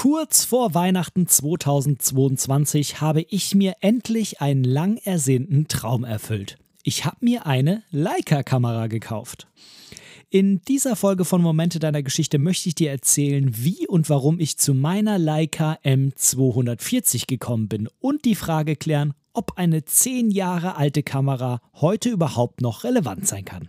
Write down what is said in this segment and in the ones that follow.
Kurz vor Weihnachten 2022 habe ich mir endlich einen lang ersehnten Traum erfüllt. Ich habe mir eine Leica-Kamera gekauft. In dieser Folge von Momente deiner Geschichte möchte ich dir erzählen, wie und warum ich zu meiner Leica M240 gekommen bin und die Frage klären, ob eine 10 Jahre alte Kamera heute überhaupt noch relevant sein kann.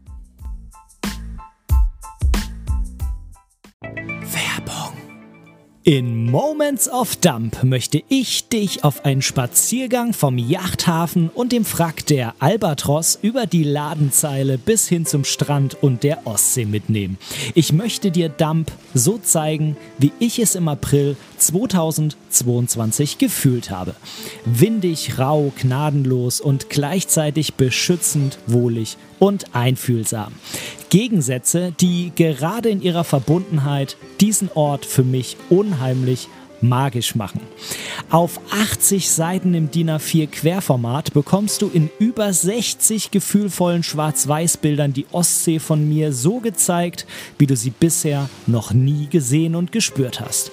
In Moments of Dump möchte ich dich auf einen Spaziergang vom Yachthafen und dem Frack der Albatros über die Ladenzeile bis hin zum Strand und der Ostsee mitnehmen. Ich möchte dir Dump so zeigen, wie ich es im April 2022 gefühlt habe. Windig, rau, gnadenlos und gleichzeitig beschützend, wohlig und einfühlsam. Gegensätze, die gerade in ihrer Verbundenheit diesen Ort für mich unheimlich magisch machen. Auf 80 Seiten im DIN A4 Querformat bekommst du in über 60 gefühlvollen Schwarz-Weiß-Bildern die Ostsee von mir so gezeigt, wie du sie bisher noch nie gesehen und gespürt hast.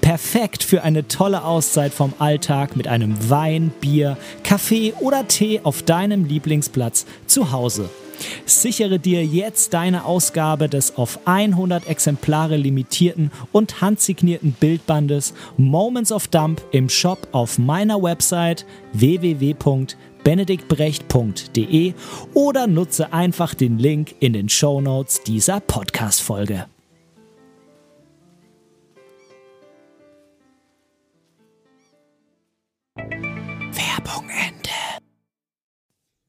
Perfekt für eine tolle Auszeit vom Alltag mit einem Wein, Bier, Kaffee oder Tee auf deinem Lieblingsplatz zu Hause Sichere dir jetzt deine Ausgabe des auf 100 Exemplare limitierten und handsignierten Bildbandes Moments of Dump im Shop auf meiner Website www.benediktbrecht.de oder nutze einfach den Link in den Show Notes dieser Podcast-Folge. Werbung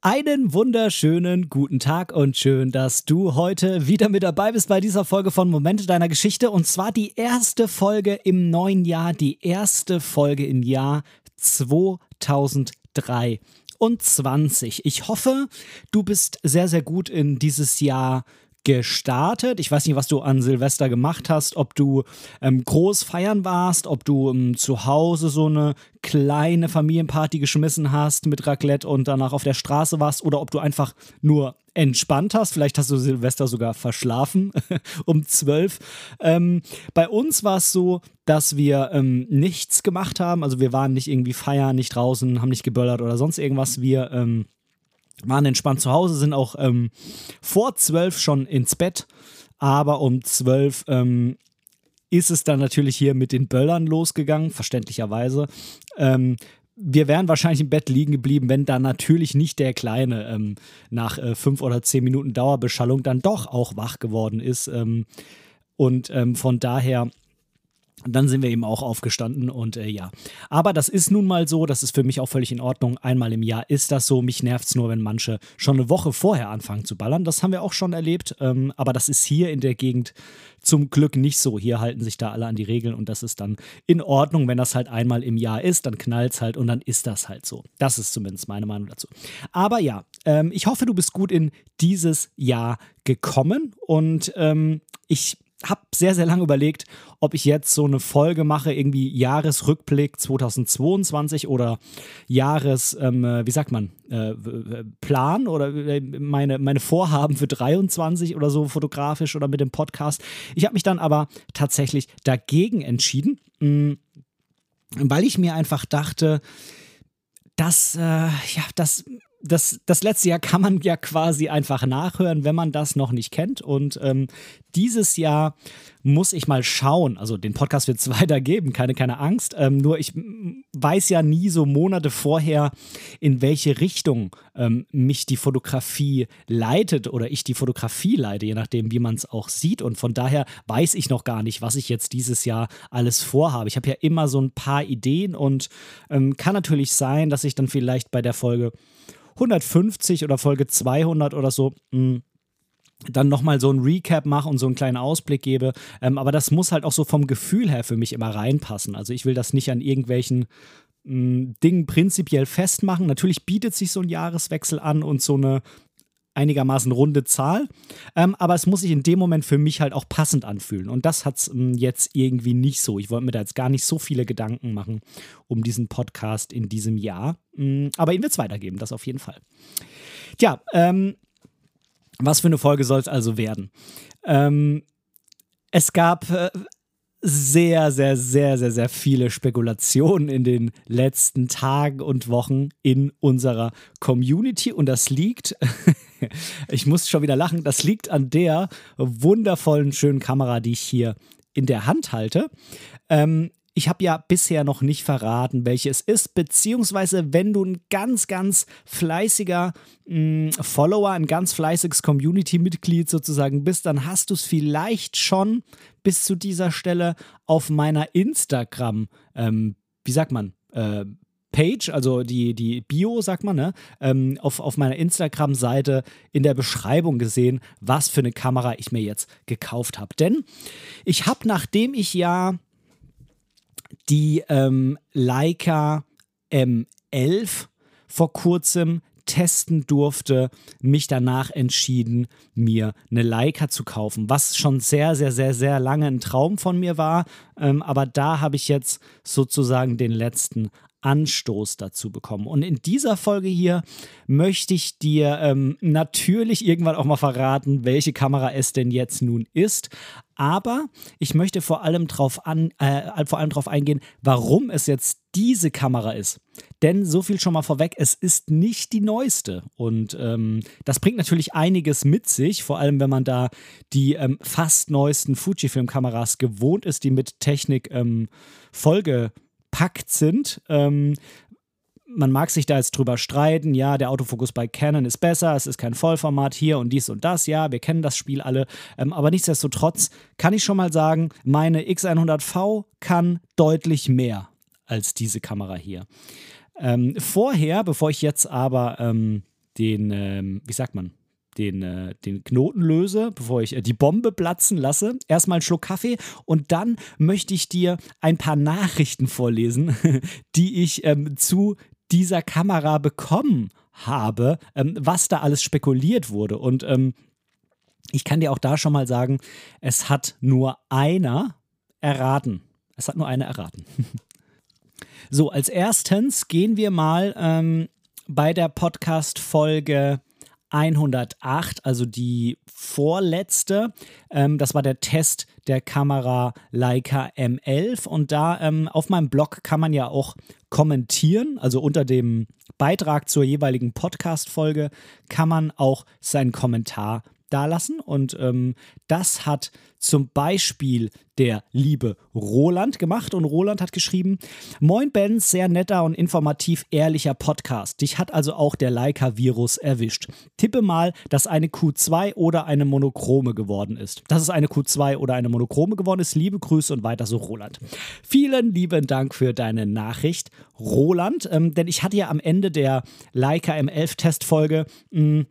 einen wunderschönen guten Tag und schön, dass du heute wieder mit dabei bist bei dieser Folge von Momente deiner Geschichte. Und zwar die erste Folge im neuen Jahr, die erste Folge im Jahr 2023. Ich hoffe, du bist sehr, sehr gut in dieses Jahr gestartet. Ich weiß nicht, was du an Silvester gemacht hast, ob du ähm, groß feiern warst, ob du ähm, zu Hause so eine kleine Familienparty geschmissen hast mit Raclette und danach auf der Straße warst oder ob du einfach nur entspannt hast. Vielleicht hast du Silvester sogar verschlafen um zwölf. Ähm, bei uns war es so, dass wir ähm, nichts gemacht haben. Also wir waren nicht irgendwie feiern, nicht draußen, haben nicht geböllert oder sonst irgendwas. Wir ähm, waren entspannt zu Hause, sind auch ähm, vor zwölf schon ins Bett, aber um zwölf ähm, ist es dann natürlich hier mit den Böllern losgegangen, verständlicherweise. Ähm, wir wären wahrscheinlich im Bett liegen geblieben, wenn da natürlich nicht der Kleine ähm, nach äh, fünf oder zehn Minuten Dauerbeschallung dann doch auch wach geworden ist. Ähm, und ähm, von daher und dann sind wir eben auch aufgestanden und äh, ja. Aber das ist nun mal so, das ist für mich auch völlig in Ordnung. Einmal im Jahr ist das so. Mich nervt es nur, wenn manche schon eine Woche vorher anfangen zu ballern. Das haben wir auch schon erlebt. Ähm, aber das ist hier in der Gegend zum Glück nicht so. Hier halten sich da alle an die Regeln und das ist dann in Ordnung. Wenn das halt einmal im Jahr ist, dann knallt es halt und dann ist das halt so. Das ist zumindest meine Meinung dazu. Aber ja, ähm, ich hoffe, du bist gut in dieses Jahr gekommen und ähm, ich habe sehr, sehr lange überlegt, ob ich jetzt so eine Folge mache, irgendwie Jahresrückblick 2022 oder Jahres, ähm, äh, wie sagt man, äh, Plan oder äh, meine, meine Vorhaben für 23 oder so fotografisch oder mit dem Podcast. Ich habe mich dann aber tatsächlich dagegen entschieden, mh, mm, weil ich mir einfach dachte, dass, äh, ja, das das, das letzte Jahr kann man ja quasi einfach nachhören, wenn man das noch nicht kennt. Und ähm, dieses Jahr muss ich mal schauen. Also den Podcast wird es weitergeben, keine, keine Angst. Ähm, nur ich weiß ja nie so Monate vorher, in welche Richtung ähm, mich die Fotografie leitet oder ich die Fotografie leite, je nachdem, wie man es auch sieht. Und von daher weiß ich noch gar nicht, was ich jetzt dieses Jahr alles vorhabe. Ich habe ja immer so ein paar Ideen und ähm, kann natürlich sein, dass ich dann vielleicht bei der Folge 150 oder Folge 200 oder so mh, hm, dann nochmal so ein Recap mache und so einen kleinen Ausblick gebe. Ähm, aber das muss halt auch so vom Gefühl her für mich immer reinpassen. Also ich will das nicht an irgendwelchen mh, Ding prinzipiell festmachen. Natürlich bietet sich so ein Jahreswechsel an und so eine einigermaßen runde Zahl. Ähm, aber es muss sich in dem Moment für mich halt auch passend anfühlen. Und das hat es ähm, jetzt irgendwie nicht so. Ich wollte mir da jetzt gar nicht so viele Gedanken machen um diesen Podcast in diesem Jahr. Ähm, aber ihn wird es weitergeben, das auf jeden Fall. Tja, ähm, was für eine Folge soll es also werden? Ähm, es gab äh, sehr, sehr, sehr, sehr, sehr viele Spekulationen in den letzten Tagen und Wochen in unserer Community und das liegt, ich muss schon wieder lachen, das liegt an der wundervollen, schönen Kamera, die ich hier in der Hand halte. Ähm, ich habe ja bisher noch nicht verraten, welche es ist, beziehungsweise wenn du ein ganz, ganz fleißiger mh, mm, Follower, ein ganz fleißiges Community-Mitglied sozusagen bist, dann hast du es vielleicht schon bis zu dieser Stelle auf meiner Instagram, ähm, wie sagt man, äh, Page, also die, die Bio, sagt man, ne? Ähm, auf, auf meiner Instagram-Seite in der Beschreibung gesehen, was für eine Kamera ich mir jetzt gekauft habe. Denn ich habe, nachdem ich ja die ähm, Leica M11 vor kurzem testen durfte, mich danach entschieden, mir eine Leica zu kaufen, was schon sehr, sehr, sehr, sehr lange ein Traum von mir war. Ähm, aber da habe ich jetzt sozusagen den letzten Anstoß dazu bekommen. Und in dieser Folge hier möchte ich dir ähm, natürlich irgendwann auch mal verraten, welche Kamera es denn jetzt nun ist. Aber ich möchte vor allem darauf äh, vor allem drauf eingehen, warum es jetzt diese Kamera ist. Denn so viel schon mal vorweg, es ist nicht die neueste. Und ähm, das bringt natürlich einiges mit sich, vor allem wenn man da die ähm, fast neuesten Fujifilm-Kameras gewohnt ist, die mit Technik ähm, Folge verpackt sind. Ähm, man mag sich da jetzt drüber streiten, ja, der Autofokus bei Canon ist besser, es ist kein Vollformat hier und dies und das, ja, wir kennen das Spiel alle, ähm, aber nichtsdestotrotz kann ich schon mal sagen, meine X100V kann deutlich mehr als diese Kamera hier. Ähm, vorher, bevor ich jetzt aber ähm, den, ähm, wie sagt man, den, äh, den Knoten löse, bevor ich äh, die Bombe platzen lasse. Erstmal einen Schluck Kaffee und dann möchte ich dir ein paar Nachrichten vorlesen, die ich ähm, zu dieser Kamera bekommen habe, ähm, was da alles spekuliert wurde. Und ähm, ich kann dir auch da schon mal sagen, es hat nur einer erraten. Es hat nur einer erraten. so, als erstens gehen wir mal ähm, bei der Podcast-Folge 108, also die vorletzte. Ähm, das war der Test der Kamera Leica M11 und da ähm, auf meinem Blog kann man ja auch kommentieren, also unter dem Beitrag zur jeweiligen Podcast-Folge kann man auch seinen Kommentar dalassen und ähm, das hat zum Beispiel der liebe Roland gemacht und Roland hat geschrieben, Moin Ben, sehr netter und informativ ehrlicher Podcast. Dich hat also auch der Leica-Virus erwischt. Tippe mal, dass eine Q2 oder eine Monochrome geworden ist. Dass es eine Q2 oder eine Monochrome geworden ist. Liebe Grüße und weiter so Roland. Vielen lieben Dank für deine Nachricht, Roland, ähm, denn ich hatte ja am Ende der Leica M11-Testfolge hm,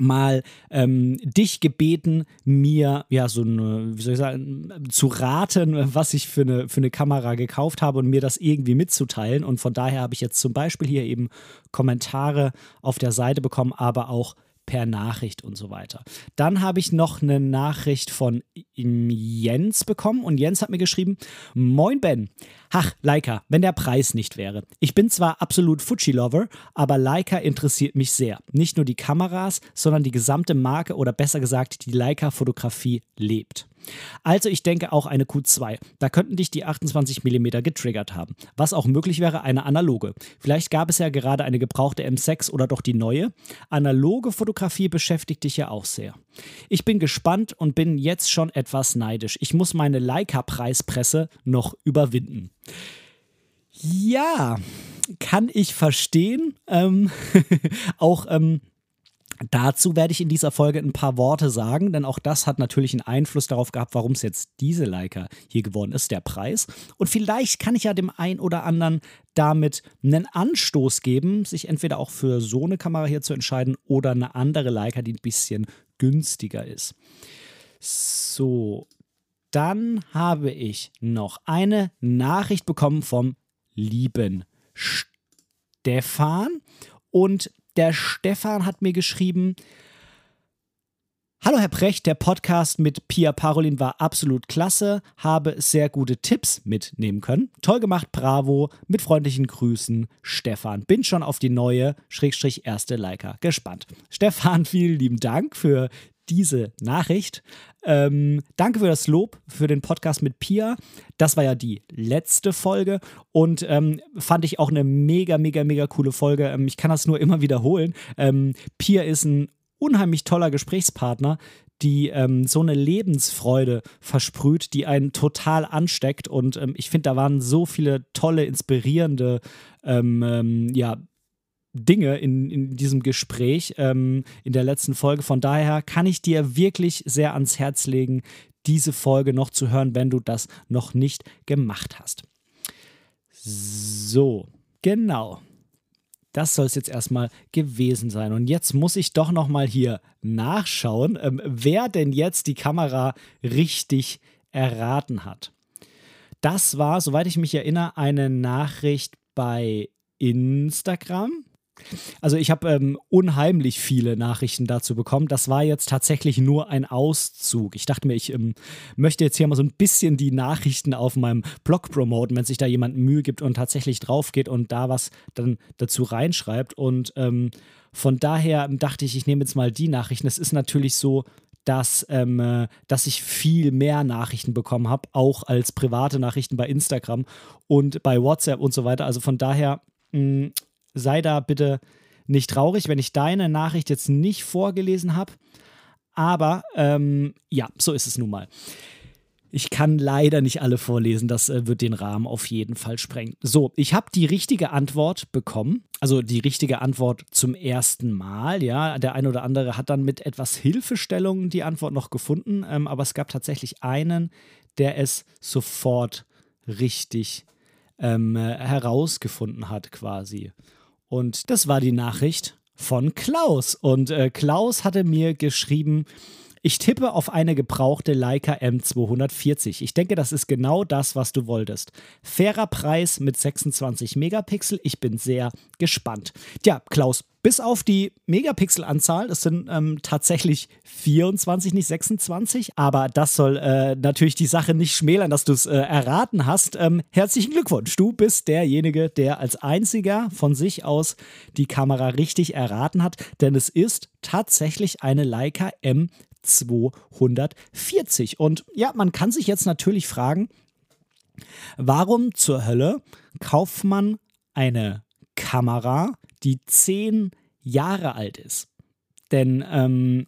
mal ähm, dich gebeten, mir ja so eine, wie soll ich sagen, zu raten, was ich für eine, für eine Kamera gekauft habe und mir das irgendwie mitzuteilen. Und von daher habe ich jetzt zum Beispiel hier eben Kommentare auf der Seite bekommen, aber auch per Nachricht und so weiter. Dann habe ich noch eine Nachricht von Jens bekommen und Jens hat mir geschrieben: Moin Ben. Ach, Leica, wenn der Preis nicht wäre. Ich bin zwar absolut Fuji-Lover, aber Leica interessiert mich sehr. Nicht nur die Kameras, sondern die gesamte Marke oder besser gesagt die Leica-Fotografie lebt. Also ich denke auch eine Q2. Da könnten dich die 28 mm getriggert haben. Was auch möglich wäre, eine analoge. Vielleicht gab es ja gerade eine gebrauchte M6 oder doch die neue. Analoge Fotografie beschäftigt dich ja auch sehr. Ich bin gespannt und bin jetzt schon etwas neidisch. Ich muss meine Leica-Preispresse noch überwinden. Ja, kann ich verstehen. Ähm, auch ähm, Dazu werde ich in dieser Folge ein paar Worte sagen, denn auch das hat natürlich einen Einfluss darauf gehabt, warum es jetzt diese Leica hier geworden ist, der Preis. Und vielleicht kann ich ja dem einen oder anderen damit einen Anstoß geben, sich entweder auch für so eine Kamera hier zu entscheiden oder eine andere Leica, die ein bisschen günstiger ist. So, dann habe ich noch eine Nachricht bekommen vom lieben Stefan. Und der Stefan hat mir geschrieben, Hallo Herr Precht, der Podcast mit Pia Parolin war absolut klasse, habe sehr gute Tipps mitnehmen können. Toll gemacht, bravo, mit freundlichen Grüßen, Stefan. Bin schon auf die neue, Schrägstrich erste Leica gespannt. Stefan, vielen lieben Dank für diese Nachricht. Ähm, danke für das Lob für den Podcast mit Pia. Das war ja die letzte Folge und ähm, fand ich auch eine mega, mega, mega coole Folge. Ähm, ich kann das nur immer wiederholen. Ähm, Pia ist ein unheimlich toller Gesprächspartner, die ähm, so eine Lebensfreude versprüht, die einen total ansteckt. Und ähm, ich finde, da waren so viele tolle, inspirierende ähm, ähm ja, Dinge in, in diesem Gespräch ähm, in der letzten Folge. Von daher kann ich dir wirklich sehr ans Herz legen, diese Folge noch zu hören, wenn du das noch nicht gemacht hast. So, genau. Das soll es jetzt erstmal gewesen sein. Und jetzt muss ich doch noch mal hier nachschauen, ähm, wer denn jetzt die Kamera richtig erraten hat. Das war, soweit ich mich erinnere, eine Nachricht bei Instagram. Also ich habe ähm, unheimlich viele Nachrichten dazu bekommen. Das war jetzt tatsächlich nur ein Auszug. Ich dachte mir, ich ähm, möchte jetzt hier mal so ein bisschen die Nachrichten auf meinem Blog promoten, wenn sich da jemand Mühe gibt und tatsächlich drauf geht und da was dann dazu reinschreibt. Und ähm, von daher dachte ich, ich nehme jetzt mal die Nachrichten. Es ist natürlich so, dass, ähm, äh, dass ich viel mehr Nachrichten bekommen habe, auch als private Nachrichten bei Instagram und bei WhatsApp und so weiter. Also von daher mh, mm, sei da bitte nicht traurig, wenn ich deine Nachricht jetzt nicht vorgelesen habe. Aber ähm, ja, so ist es nun mal. Ich kann leider nicht alle vorlesen, das äh, wird den Rahmen auf jeden Fall sprengen. So, ich habe die richtige Antwort bekommen, also die richtige Antwort zum ersten Mal. Ja, der eine oder andere hat dann mit etwas Hilfestellung die Antwort noch gefunden, ähm, aber es gab tatsächlich einen, der es sofort richtig ähm, herausgefunden hat, quasi. Und das war die Nachricht von Klaus. Und äh, Klaus hatte mir geschrieben, ich tippe auf eine gebrauchte Leica M240. Ich denke, das ist genau das, was du wolltest. Fairer Preis mit 26 Megapixel. Ich bin sehr gespannt. Tja, Klaus, bis auf die Megapixel-Anzahl, das sind ähm, tatsächlich 24, nicht 26, aber das soll äh, natürlich die Sache nicht schmälern, dass du es äh, erraten hast. Ähm, herzlichen Glückwunsch, du bist derjenige, der als einziger von sich aus die Kamera richtig erraten hat, denn es ist tatsächlich eine Leica M240. Und ja, man kann sich jetzt natürlich fragen, warum zur Hölle kauft man eine Kamera, die zehn Jahre alt ist. Denn ähm,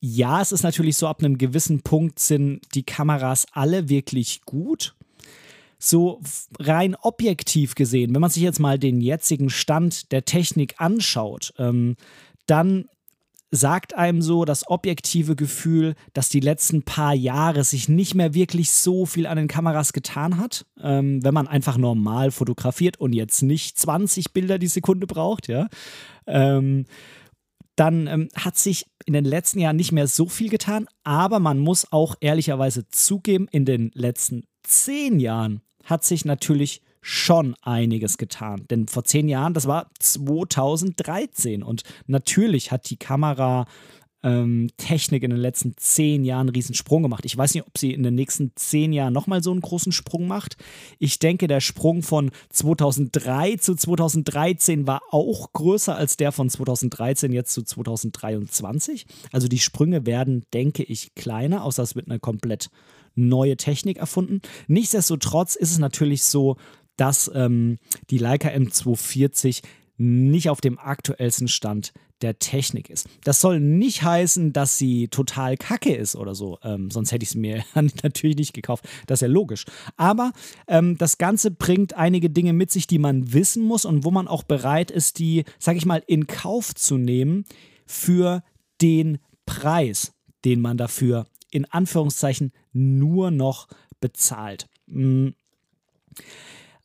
ja, es ist natürlich so, ab einem gewissen Punkt sind die Kameras alle wirklich gut. So rein objektiv gesehen, wenn man sich jetzt mal den jetzigen Stand der Technik anschaut, ähm, dann sagt einem so das objektive Gefühl, dass die letzten paar Jahre sich nicht mehr wirklich so viel an den Kameras getan hat, ähm, wenn man einfach normal fotografiert und jetzt nicht 20 Bilder die Sekunde braucht, ja. Ähm, dann ähm, hat sich in den letzten Jahren nicht mehr so viel getan, aber man muss auch ehrlicherweise zugeben, in den letzten zehn Jahren hat sich natürlich schon einiges getan. Denn vor zehn Jahren, das war 2013 und natürlich hat die Kamera ähm, Technik in den letzten zehn Jahren einen riesen Sprung gemacht. Ich weiß nicht, ob sie in den nächsten zehn Jahren nochmal so einen großen Sprung macht. Ich denke, der Sprung von 2003 zu 2013 war auch größer als der von 2013 jetzt zu 2023. Also die Sprünge werden, denke ich, kleiner, außer es wird eine komplett neue Technik erfunden. Nichtsdestotrotz ist es natürlich so, dass ähm, die Leica M240 nicht auf dem aktuellsten Stand der Technik ist. Das soll nicht heißen, dass sie total kacke ist oder so. Ähm, sonst hätte ich sie mir natürlich nicht gekauft. Das ist ja logisch. Aber ähm, das Ganze bringt einige Dinge mit sich, die man wissen muss und wo man auch bereit ist, die, sag ich mal, in Kauf zu nehmen für den Preis, den man dafür in Anführungszeichen nur noch bezahlt. Mhm.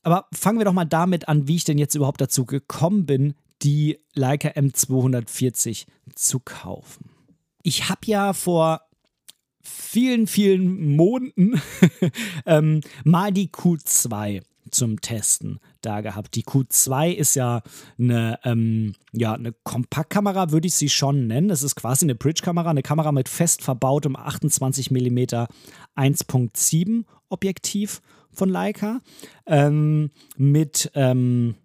Aber fangen wir doch mal damit an, wie ich denn jetzt überhaupt dazu gekommen bin, die Leica M240 zu kaufen. Ich habe ja vor vielen, vielen Monaten ähm, mal die Q2 zum Testen da gehabt. Die Q2 ist ja eine, ähm, ja, eine Kompaktkamera, würde ich sie schon nennen. Es ist quasi eine Bridge-Kamera, eine Kamera mit fest verbautem 28 mm 1.7 Objektiv von Leica. Ähm, mit, ähm,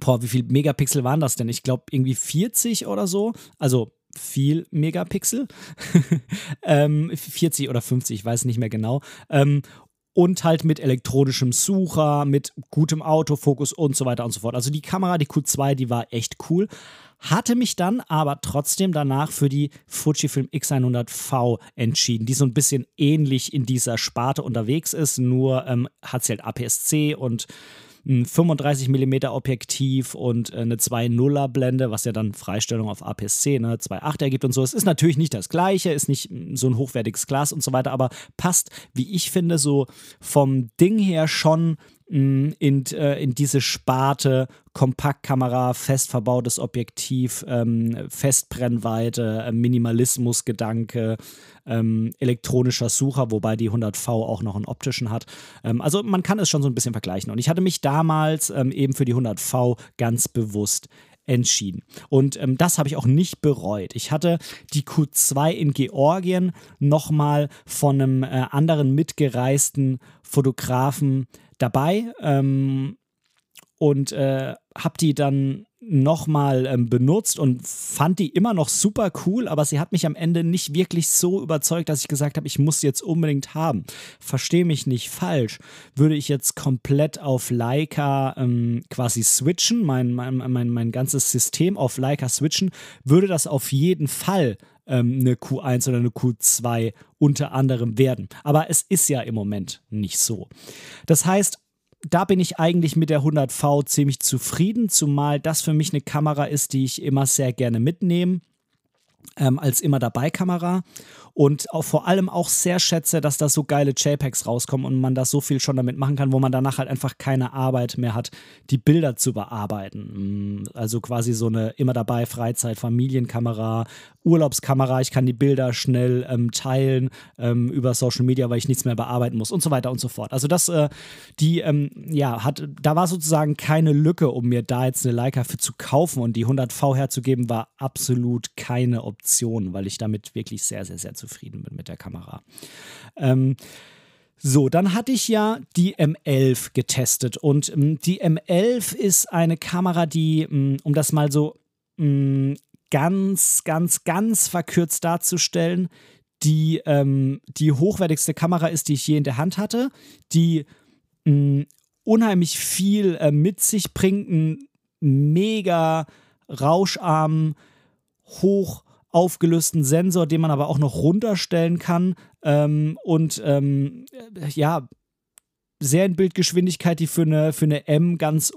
boah, wie viel Megapixel waren das denn? Ich glaube irgendwie 40 oder so. Also viel Megapixel. ähm, 40 oder 50, ich weiß nicht mehr genau. Ähm, und halt mit elektronischem Sucher, mit gutem Autofokus und so weiter und so fort. Also die Kamera, die Q2, die war echt cool. Hatte mich dann aber trotzdem danach für die Fujifilm X100V entschieden, die so ein bisschen ähnlich in dieser Sparte unterwegs ist, nur ähm, hat sie halt APS-C und ein 35 mm Objektiv und äh, eine 2.0er Blende, was ja dann Freistellung auf APS-C, ne, 2.8 ergibt und so. Es ist natürlich nicht das gleiche, ist nicht mm, so ein hochwertiges Glas und so weiter, aber passt, wie ich finde, so vom Ding her schon in, äh, in diese Sparte Kompaktkamera, fest verbautes Objektiv, ähm, Festbrennweite, äh, Minimalismusgedanke, ähm, elektronischer Sucher, wobei die 100V auch noch einen optischen hat. Ähm, also man kann es schon so ein bisschen vergleichen. Und ich hatte mich damals ähm, eben für die 100V ganz bewusst entschieden. Und ähm, das habe ich auch nicht bereut. Ich hatte die Q2 in Georgien nochmal von einem äh, anderen mitgereisten Fotografen dabei ähm, und äh, habe die dann nochmal ähm, benutzt und fand die immer noch super cool, aber sie hat mich am Ende nicht wirklich so überzeugt, dass ich gesagt habe, ich muss sie jetzt unbedingt haben. Verstehe mich nicht falsch. Würde ich jetzt komplett auf Leica ähm, quasi switchen, mein, mein, mein, mein ganzes System auf Leica switchen, würde das auf jeden Fall ähm, eine Q1 oder eine Q2 unter anderem werden. Aber es ist ja im Moment nicht so. Das heißt, da bin ich eigentlich mit der 100V ziemlich zufrieden, zumal das für mich eine Kamera ist, die ich immer sehr gerne mitnehme. Ähm, als immer dabei Kamera und auch vor allem auch sehr schätze, dass da so geile JPEGs rauskommen und man da so viel schon damit machen kann, wo man danach halt einfach keine Arbeit mehr hat, die Bilder zu bearbeiten. Mm, also quasi so eine immer dabei Freizeit, Familienkamera, Urlaubskamera. Ich kann die Bilder schnell ähm, teilen ähm, über Social Media, weil ich nichts mehr bearbeiten muss und so weiter und so fort. Also das, äh, die, ähm, ja, hat, da war sozusagen keine Lücke, um mir da jetzt eine Leica für zu kaufen und die 100V herzugeben, war absolut keine Option, weil ich damit wirklich sehr, sehr, sehr zufrieden zufrieden bin mit der Kamera. Ähm, so, dann hatte ich ja die M11 getestet und ähm, die M11 ist eine Kamera, die, ähm, um das mal so ähm, ganz, ganz, ganz verkürzt darzustellen, die ähm, die hochwertigste Kamera ist, die ich je in der Hand hatte, die ähm, unheimlich viel äh, mit sich bringt, einen mega rauscharmen, hoch aufgelösten Sensor, den man aber auch noch runterstellen kann. Ähm, und ähm, ja, Serienbildgeschwindigkeit, die für eine, für eine M ganz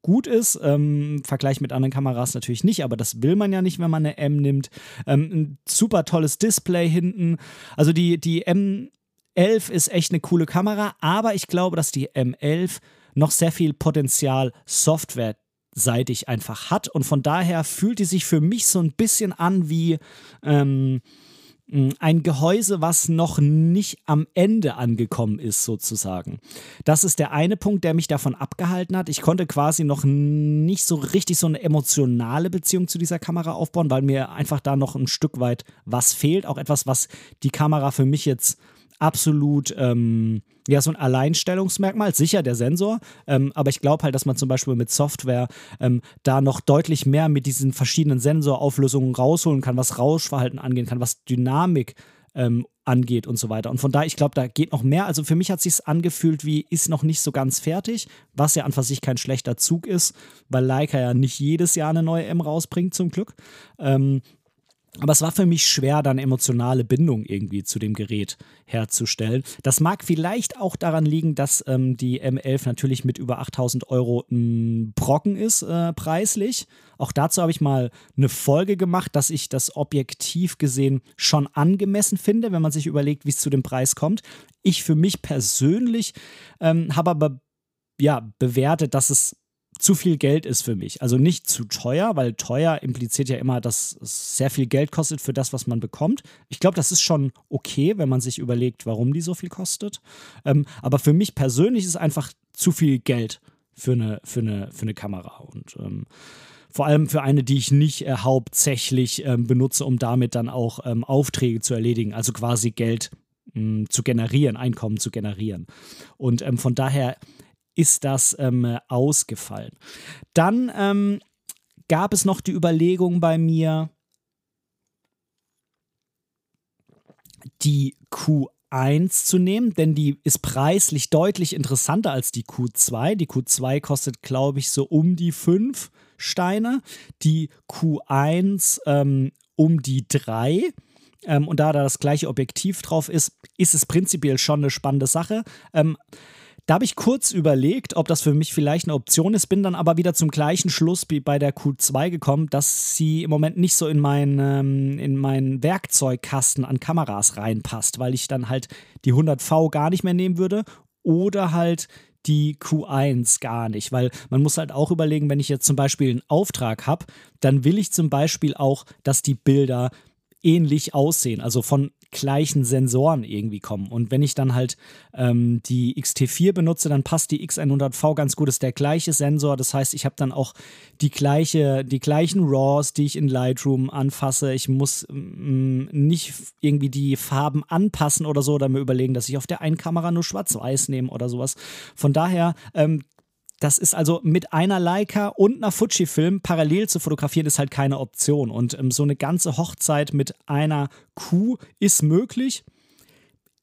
gut ist. Ähm, Vergleich mit anderen Kameras natürlich nicht, aber das will man ja nicht, wenn man eine M nimmt. Ähm, ein super tolles Display hinten. Also die, die M11 ist echt eine coole Kamera, aber ich glaube, dass die M11 noch sehr viel Potenzial Software seitig einfach hat. Und von daher fühlt die sich für mich so ein bisschen an wie ähm, ein Gehäuse, was noch nicht am Ende angekommen ist, sozusagen. Das ist der eine Punkt, der mich davon abgehalten hat. Ich konnte quasi noch nicht so richtig so eine emotionale Beziehung zu dieser Kamera aufbauen, weil mir einfach da noch ein Stück weit was fehlt. Auch etwas, was die Kamera für mich jetzt absolut ähm, ja, so ein Alleinstellungsmerkmal, sicher der Sensor, ähm, aber ich glaube halt, dass man zum Beispiel mit Software ähm, da noch deutlich mehr mit diesen verschiedenen Sensorauflösungen rausholen kann, was Rauschverhalten angehen kann, was Dynamik ähm, angeht und so weiter. Und von daher, ich glaube, da geht noch mehr. Also für mich hat sich angefühlt wie ist noch nicht so ganz fertig, was ja an für sich kein schlechter Zug ist, weil Leica ja nicht jedes Jahr eine neue M rausbringt, zum Glück. Ähm, aber es war für mich schwer, dann emotionale Bindung irgendwie zu dem Gerät herzustellen. Das mag vielleicht auch daran liegen, dass ähm, die M11 natürlich mit über 8000 Euro ein Brocken ist, äh, preislich. Auch dazu habe ich mal eine Folge gemacht, dass ich das objektiv gesehen schon angemessen finde, wenn man sich überlegt, wie es zu dem Preis kommt. Ich für mich persönlich ähm, habe aber ja, bewertet, dass es zu viel Geld ist für mich. Also nicht zu teuer, weil teuer impliziert ja immer, dass es sehr viel Geld kostet für das, was man bekommt. Ich glaube, das ist schon okay, wenn man sich überlegt, warum die so viel kostet. Ähm, aber für mich persönlich ist einfach zu viel Geld für eine, für eine, für eine Kamera. Und ähm, vor allem für eine, die ich nicht äh, hauptsächlich ähm, benutze, um damit dann auch ähm, Aufträge zu erledigen, also quasi Geld mh, zu generieren, Einkommen zu generieren. Und ähm, von daher ist das ähm, ausgefallen. Dann ähm, gab es noch die Überlegung bei mir, die Q1 zu nehmen, denn die ist preislich deutlich interessanter als die Q2. Die Q2 kostet, glaube ich, so um die 5 Steine, die Q1 ähm, um die 3. Ähm, und da da das gleiche Objektiv drauf ist, ist es prinzipiell schon eine spannende Sache. Ähm, da habe ich kurz überlegt, ob das für mich vielleicht eine Option ist, bin dann aber wieder zum gleichen Schluss wie bei der Q2 gekommen, dass sie im Moment nicht so in meinen, ähm, in meinen Werkzeugkasten an Kameras reinpasst, weil ich dann halt die 100V gar nicht mehr nehmen würde oder halt die Q1 gar nicht, weil man muss halt auch überlegen, wenn ich jetzt zum Beispiel einen Auftrag habe, dann will ich zum Beispiel auch, dass die Bilder ähnlich aussehen, also von gleichen Sensoren irgendwie kommen. Und wenn ich dann halt ähm, die XT4 benutze, dann passt die X100V ganz gut, das ist der gleiche Sensor. Das heißt, ich habe dann auch die, gleiche, die gleichen RAWs, die ich in Lightroom anfasse. Ich muss mm, nicht irgendwie die Farben anpassen oder so oder mir überlegen, dass ich auf der einen Kamera nur schwarz-weiß nehme oder sowas. Von daher, ähm, das ist also mit einer Leica und einer Fujifilm parallel zu fotografieren, ist halt keine Option. Und ähm, so eine ganze Hochzeit mit einer Kuh ist möglich,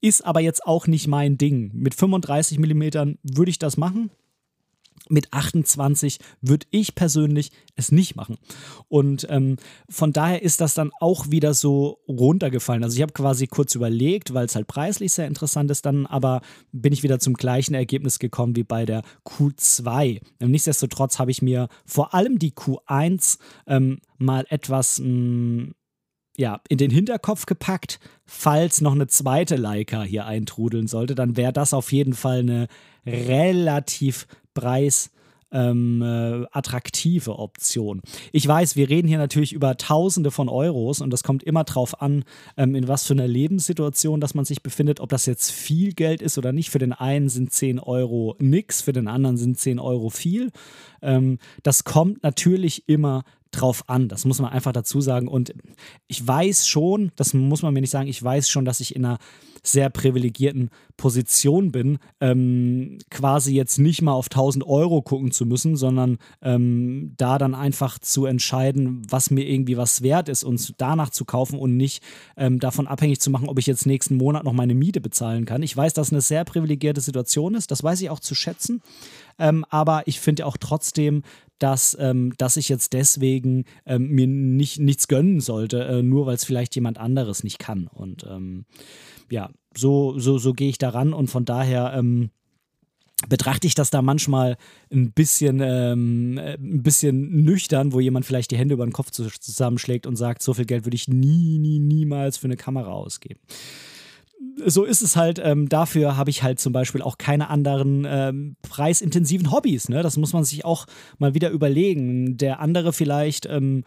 ist aber jetzt auch nicht mein Ding. Mit 35 mm würde ich das machen mit 28 würde ich persönlich es nicht machen. Und ähm, von daher ist das dann auch wieder so runtergefallen. Also ich habe quasi kurz überlegt, weil es halt preislich sehr interessant ist, dann aber bin ich wieder zum gleichen Ergebnis gekommen wie bei der Q2. Nichtsdestotrotz habe ich mir vor allem die Q1 ähm, mal etwas mh, mm, ja, in den Hinterkopf gepackt, falls noch eine zweite Leica hier eintrudeln sollte, dann wäre das auf jeden Fall eine relativ preis ähm, äh, attraktive Option. Ich weiß, wir reden hier natürlich über Tausende von Euros und das kommt immer drauf an, ähm, in was für einer Lebenssituation, dass man sich befindet, ob das jetzt viel Geld ist oder nicht. Für den einen sind 10 Euro nix, für den anderen sind 10 Euro viel. Ähm, das kommt natürlich immer drauf an. Das muss man einfach dazu sagen. Und ich weiß schon, das muss man mir nicht sagen, ich weiß schon, dass ich in einer sehr privilegierten Position bin, ähm, quasi jetzt nicht mal auf 1000 Euro gucken zu müssen, sondern ähm, da dann einfach zu entscheiden, was mir irgendwie was wert ist und danach zu kaufen und nicht ähm, davon abhängig zu machen, ob ich jetzt nächsten Monat noch meine Miete bezahlen kann. Ich weiß, dass eine sehr privilegierte Situation ist, das weiß ich auch zu schätzen, ähm, aber ich finde auch trotzdem, dass, ähm, dass ich jetzt deswegen ähm, mir nicht, nichts gönnen sollte, äh, nur weil es vielleicht jemand anderes nicht kann. Und ähm, ja, so, so, so gehe ich daran und von daher ähm, betrachte ich das da manchmal ein bisschen, ähm, ein bisschen nüchtern, wo jemand vielleicht die Hände über den Kopf zusammenschlägt und sagt, so viel Geld würde ich nie, nie, niemals für eine Kamera ausgeben. So ist es halt. Ähm, dafür habe ich halt zum Beispiel auch keine anderen ähm, preisintensiven Hobbys. Ne? Das muss man sich auch mal wieder überlegen. Der andere vielleicht ähm,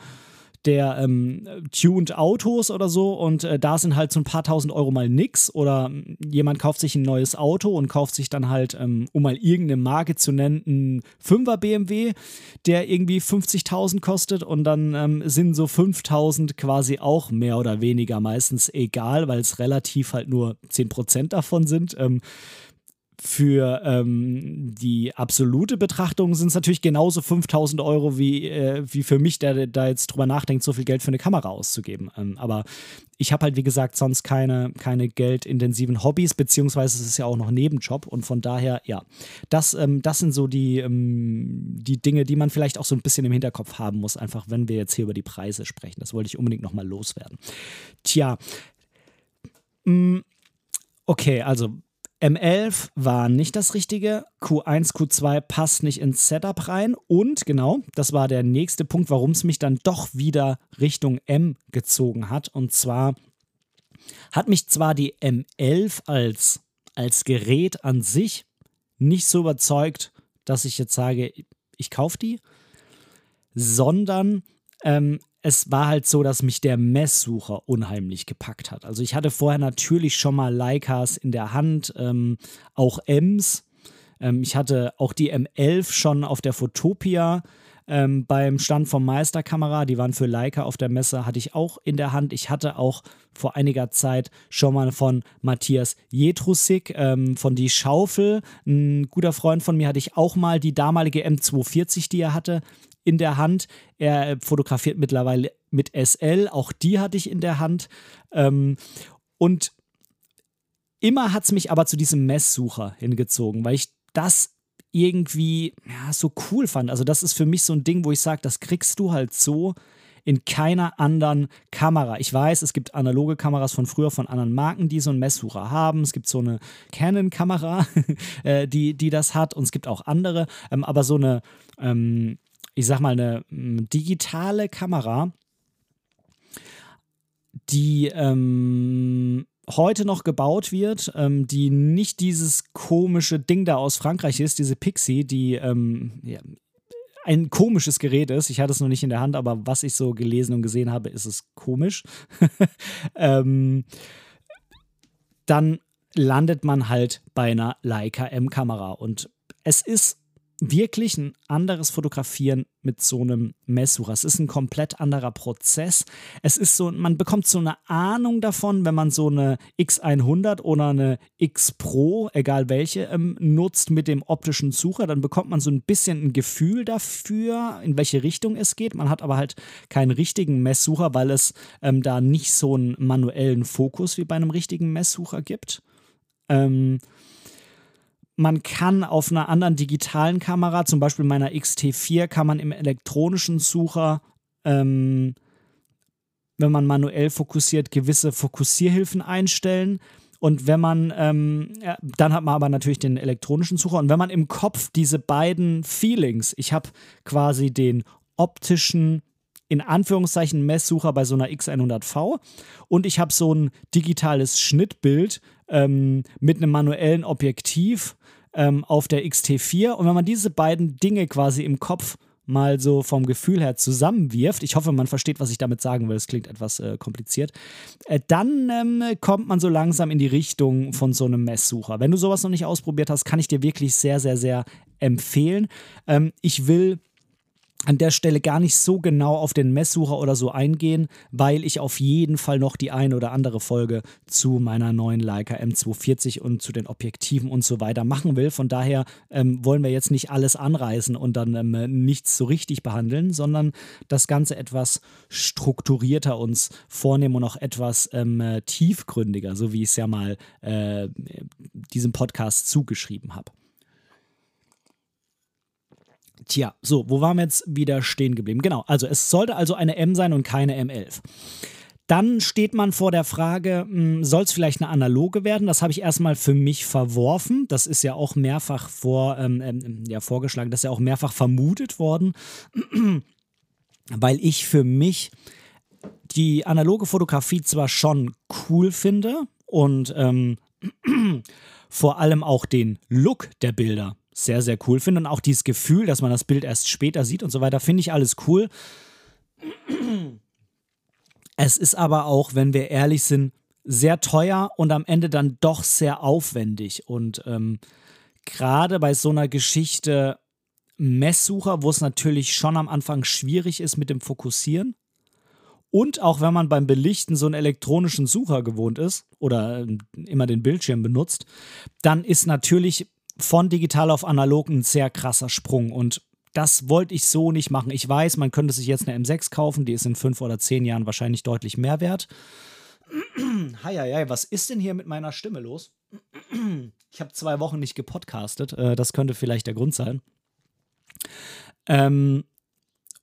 der ähm, tuned Autos oder so und äh, da sind halt so ein paar tausend Euro mal nix oder ähm, jemand kauft sich ein neues Auto und kauft sich dann halt, ähm, um mal irgendeine Marke zu nennen, ein 5er BMW, der irgendwie 50.000 kostet und dann ähm, sind so 5.000 quasi auch mehr oder weniger meistens egal, weil es relativ halt nur 10% davon sind. Für ähm, die absolute Betrachtung sind es natürlich genauso 5000 Euro wie, äh, wie für mich, der da jetzt drüber nachdenkt, so viel Geld für eine Kamera auszugeben. Ähm, aber ich habe halt, wie gesagt, sonst keine, keine geldintensiven Hobbys, beziehungsweise es ist ja auch noch Nebenjob und von daher, ja, das, ähm, das sind so die, ähm, die Dinge, die man vielleicht auch so ein bisschen im Hinterkopf haben muss, einfach wenn wir jetzt hier über die Preise sprechen. Das wollte ich unbedingt nochmal loswerden. Tja, mm, okay, also M11 war nicht das Richtige, Q1, Q2 passt nicht ins Setup rein und genau, das war der nächste Punkt, warum es mich dann doch wieder Richtung M gezogen hat. Und zwar hat mich zwar die M11 als, als Gerät an sich nicht so überzeugt, dass ich jetzt sage, ich kaufe die, sondern ähm, es war halt so, dass mich der Messsucher unheimlich gepackt hat. Also ich hatte vorher natürlich schon mal Leicas in der Hand, ähm, auch Ms. Ähm, ich hatte auch die M11 schon auf der Fotopia ähm, beim Stand vom Meisterkamera, die waren für Leica auf der Messe, hatte ich auch in der Hand. Ich hatte auch vor einiger Zeit schon mal von Matthias Jetrusik ähm, von Die Schaufel. Ein guter Freund von mir hatte ich auch mal die damalige M240, die er hatte, in der Hand. Er fotografiert mittlerweile mit SL, auch die hatte ich in der Hand. Ähm, und immer hat es mich aber zu diesem Messsucher hingezogen, weil ich das irgendwie ja, so cool fand. Also das ist für mich so ein Ding, wo ich sage, das kriegst du halt so in keiner anderen Kamera. Ich weiß, es gibt analoge Kameras von früher von anderen Marken, die so einen Messsucher haben. Es gibt so eine Canon-Kamera, äh, die, die das hat und es gibt auch andere. Ähm, aber so eine, ähm, ich sag mal, eine ähm, digitale Kamera, die ähm, heute noch gebaut wird, ähm, die nicht dieses komische Ding da aus Frankreich ist, diese Pixie, die ähm, ja, ein komisches Gerät ist. Ich hatte es noch nicht in der Hand, aber was ich so gelesen und gesehen habe, ist es komisch. ähm, dann landet man halt bei einer Leica M-Kamera und es ist wirklich ein anderes Fotografieren mit so einem Messsucher. Es ist ein komplett anderer Prozess. Es ist so, man bekommt so eine Ahnung davon, wenn man so eine X100 oder eine X Pro, egal welche, ähm, nutzt mit dem optischen Sucher, dann bekommt man so ein bisschen ein Gefühl dafür, in welche Richtung es geht. Man hat aber halt keinen richtigen Messsucher, weil es ähm, da nicht so einen manuellen Fokus wie bei einem richtigen Messsucher gibt. Ähm, man kann auf einer anderen digitalen Kamera, zum Beispiel meiner XT4, kann man im elektronischen Sucher, ähm, wenn man manuell fokussiert, gewisse Fokussierhilfen einstellen. Und wenn man, ähm, ja, dann hat man aber natürlich den elektronischen Sucher. Und wenn man im Kopf diese beiden Feelings, ich habe quasi den optischen, in Anführungszeichen, Messsucher bei so einer X100V und ich habe so ein digitales Schnittbild ähm, mit einem manuellen Objektiv ähm, auf der XT4. Und wenn man diese beiden Dinge quasi im Kopf mal so vom Gefühl her zusammenwirft, ich hoffe, man versteht, was ich damit sagen will, es klingt etwas äh, kompliziert, äh, dann ähm, kommt man so langsam in die Richtung von so einem Messsucher. Wenn du sowas noch nicht ausprobiert hast, kann ich dir wirklich sehr, sehr, sehr empfehlen. Ähm, ich will an der Stelle gar nicht so genau auf den Messsucher oder so eingehen, weil ich auf jeden Fall noch die eine oder andere Folge zu meiner neuen Leica M240 und zu den Objektiven und so weiter machen will. Von daher ähm, wollen wir jetzt nicht alles anreißen und dann ähm, nichts so richtig behandeln, sondern das Ganze etwas strukturierter uns vornehmen und auch etwas ähm, tiefgründiger, so wie ich es ja mal äh, diesem Podcast zugeschrieben habe. Tja, so, wo waren wir jetzt wieder stehen geblieben? Genau, also es sollte also eine M sein und keine M11. Dann steht man vor der Frage, hm, soll es vielleicht eine analoge werden? Das habe ich erstmal für mich verworfen. Das ist ja auch mehrfach vor, ähm, ähm, ja, vorgeschlagen, das ist ja auch mehrfach vermutet worden, weil ich für mich die analoge Fotografie zwar schon cool finde und ähm, vor allem auch den Look der Bilder sehr, sehr cool finde. Und auch dieses Gefühl, dass man das Bild erst später sieht und so weiter, finde ich alles cool. Es ist aber auch, wenn wir ehrlich sind, sehr teuer und am Ende dann doch sehr aufwendig. Und ähm, gerade bei so einer Geschichte Messsucher, wo es natürlich schon am Anfang schwierig ist mit dem Fokussieren. Und auch wenn man beim Belichten so einen elektronischen Sucher gewohnt ist oder äh, immer den Bildschirm benutzt, dann ist natürlich von digital auf analog ein sehr krasser Sprung und das wollte ich so nicht machen. Ich weiß, man könnte sich jetzt eine M6 kaufen, die ist in fünf oder zehn Jahren wahrscheinlich deutlich mehr wert. Heieiei, was ist denn hier mit meiner Stimme los? Ich habe zwei Wochen nicht gepodcastet. Äh, das könnte vielleicht der Grund sein. Ähm,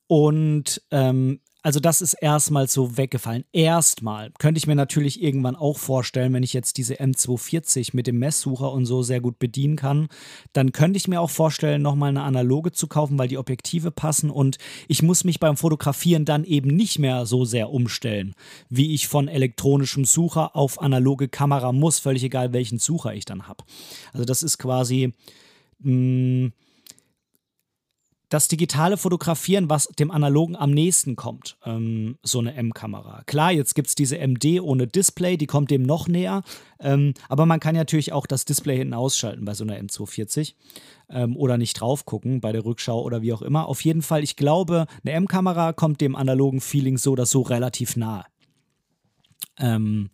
und ähm, also das ist erstmal so weggefallen. Erstmal könnte ich mir natürlich irgendwann auch vorstellen, wenn ich jetzt diese M240 mit dem Messsucher und so sehr gut bedienen kann, dann könnte ich mir auch vorstellen, nochmal eine analoge zu kaufen, weil die Objektive passen und ich muss mich beim Fotografieren dann eben nicht mehr so sehr umstellen, wie ich von elektronischem Sucher auf analoge Kamera muss, völlig egal welchen Sucher ich dann habe. Also das ist quasi... Mh, hm, das digitale Fotografieren, was dem analogen am nächsten kommt, ähm, so eine M-Kamera. Klar, jetzt gibt es diese MD ohne Display, die kommt dem noch näher, ähm, aber man kann natürlich auch das Display hinten ausschalten bei so einer M240 ähm, oder nicht drauf gucken bei der Rückschau oder wie auch immer. Auf jeden Fall, ich glaube, eine M-Kamera kommt dem analogen Feeling so oder so relativ nahe. Ähm,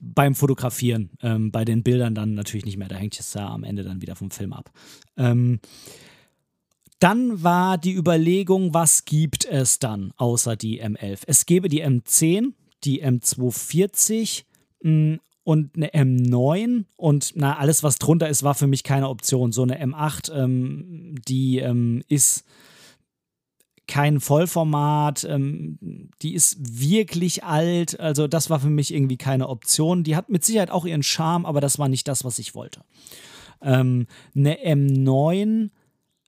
beim Fotografieren, ähm, bei den Bildern dann natürlich nicht mehr. Da hängt es ja am Ende dann wieder vom Film ab. Ähm, dann war die Überlegung, was gibt es dann außer die M11? Es gäbe die M10, die M240 mh, mm, und eine M9 und na, alles, was drunter ist, war für mich keine Option. So eine M8, ähm, die ähm, ist kein Vollformat, ähm, die ist wirklich alt, also das war für mich irgendwie keine Option. Die hat mit Sicherheit auch ihren Charme, aber das war nicht das, was ich wollte. Ähm, eine M9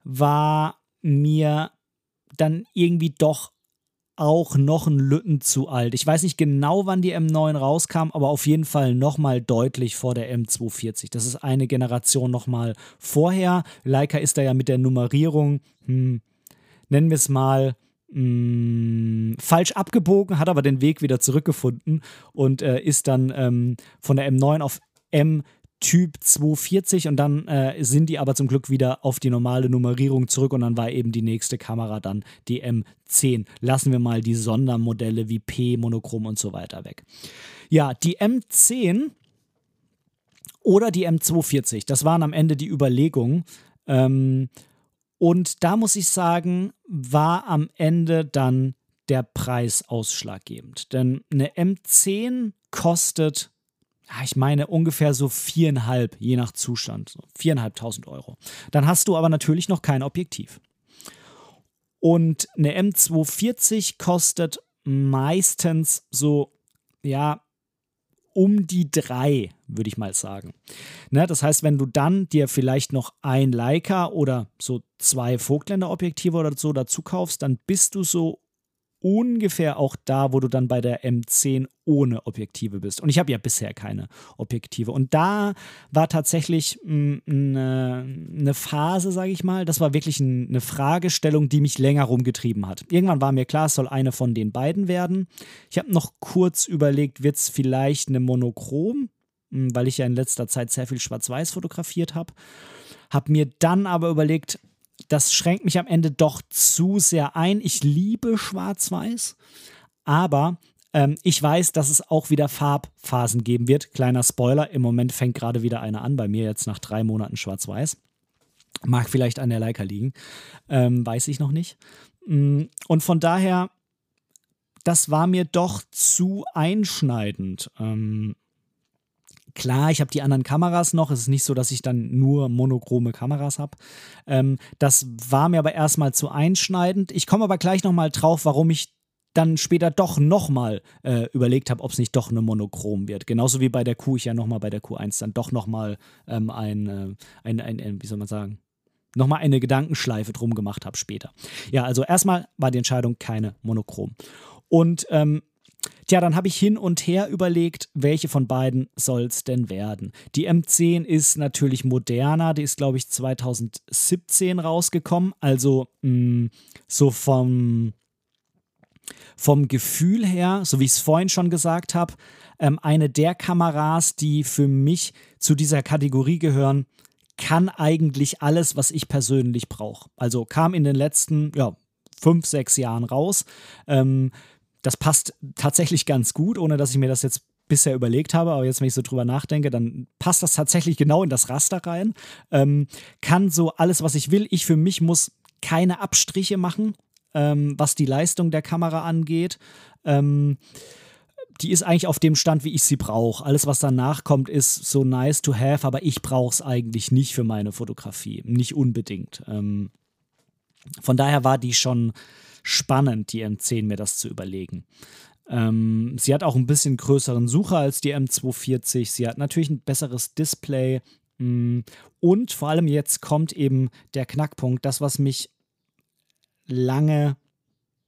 war mir dann irgendwie doch auch noch ein Lütten zu alt. Ich weiß nicht genau, wann die M9 rauskam, aber auf jeden Fall nochmal deutlich vor der M240. Das ist eine Generation nochmal vorher. Leica ist da ja mit der Nummerierung, hm, nennen wir es mal, mh, falsch abgebogen, hat aber den Weg wieder zurückgefunden und äh, ist dann ähm, von der M9 auf M Typ 240 und dann äh, sind die aber zum Glück wieder auf die normale Nummerierung zurück und dann war eben die nächste Kamera dann die M10. Lassen wir mal die Sondermodelle wie P, Monochrom und so weiter weg. Ja, die M10 oder die M240, das waren am Ende die Überlegungen. Ähm, und da muss ich sagen, war am Ende dann der Preis ausschlaggebend. Denn eine M10 kostet ich meine ungefähr so viereinhalb, je nach Zustand, so viereinhalbtausend Euro. Dann hast du aber natürlich noch kein Objektiv. Und eine M240 kostet meistens so, ja, um die drei, würde ich mal sagen. Ne, das heißt, wenn du dann dir vielleicht noch ein Leica oder so zwei Vogtländer-Objektive oder so dazu kaufst, dann bist du so ungefähr auch da, wo du dann bei der M10 ohne Objektive bist. Und ich habe ja bisher keine Objektive. Und da war tatsächlich eine, mm, eine Phase, sage ich mal, das war wirklich eine Fragestellung, die mich länger rumgetrieben hat. Irgendwann war mir klar, es soll eine von den beiden werden. Ich habe noch kurz überlegt, wird es vielleicht eine Monochrom, mm, weil ich ja in letzter Zeit sehr viel Schwarz-Weiß fotografiert habe. Habe mir dann aber überlegt, das schränkt mich am Ende doch zu sehr ein. Ich liebe Schwarz-Weiß, aber ähm, ich weiß, dass es auch wieder Farbphasen geben wird. Kleiner Spoiler, im Moment fängt gerade wieder eine an, bei mir jetzt nach drei Monaten Schwarz-Weiß. Mag vielleicht an der Leica liegen, ähm, weiß ich noch nicht. Mm, und von daher, das war mir doch zu einschneidend. Ähm, Klar, ich habe die anderen Kameras noch. Es ist nicht so, dass ich dann nur monochrome Kameras habe. Ähm, das war mir aber erstmal zu einschneidend. Ich komme aber gleich nochmal drauf, warum ich dann später doch nochmal äh, überlegt habe, ob es nicht doch eine Monochrom wird. Genauso wie bei der Q, ich ja nochmal bei der Q1 dann doch nochmal ähm, ein, äh, ein, ein, ein, wie soll man sagen, nochmal eine Gedankenschleife drum gemacht habe später. Ja, also erstmal war die Entscheidung keine Monochrom. Und ähm, Tja, dann habe ich hin und her überlegt, welche von beiden soll es denn werden. Die M10 ist natürlich moderner, die ist, glaube ich, 2017 rausgekommen. Also mh, mm, so vom, vom Gefühl her, so wie ich es vorhin schon gesagt habe, ähm, eine der Kameras, die für mich zu dieser Kategorie gehören, kann eigentlich alles, was ich persönlich brauche. Also kam in den letzten, ja, fünf, sechs Jahren raus. Ähm, das passt tatsächlich ganz gut, ohne dass ich mir das jetzt bisher überlegt habe, aber jetzt, wenn ich so drüber nachdenke, dann passt das tatsächlich genau in das Raster rein. Ähm, kann so alles, was ich will. Ich für mich muss keine Abstriche machen, ähm, was die Leistung der Kamera angeht. Ähm, die ist eigentlich auf dem Stand, wie ich sie brauche. Alles, was danach kommt, ist so nice to have, aber ich brauche es eigentlich nicht für meine Fotografie. Nicht unbedingt. Ähm, von daher war die schon spannend, die M10 mir das zu überlegen. Ähm, sie hat auch ein bisschen größeren Sucher als die M240. Sie hat natürlich ein besseres Display. Mm, und vor allem jetzt kommt eben der Knackpunkt, das, was mich lange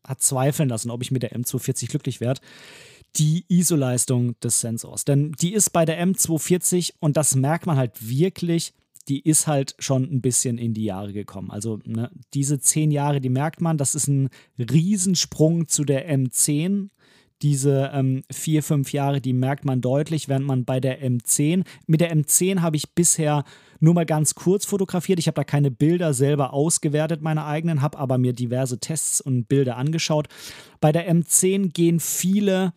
hat zweifeln lassen, ob ich mit der M240 glücklich werde. Die ISO-Leistung des Sensors. Denn die ist bei der M240 und das merkt man halt wirklich die ist halt schon ein bisschen in die Jahre gekommen. Also ne, diese zehn Jahre, die merkt man, das ist ein Riesensprung zu der M10 diese ähm, vier, fünf Jahre, die merkt man deutlich, während man bei der M10, mit der M10 habe ich bisher nur mal ganz kurz fotografiert. Ich habe da keine Bilder selber ausgewertet, meine eigenen, habe aber mir diverse Tests und Bilder angeschaut. Bei der M10 gehen viele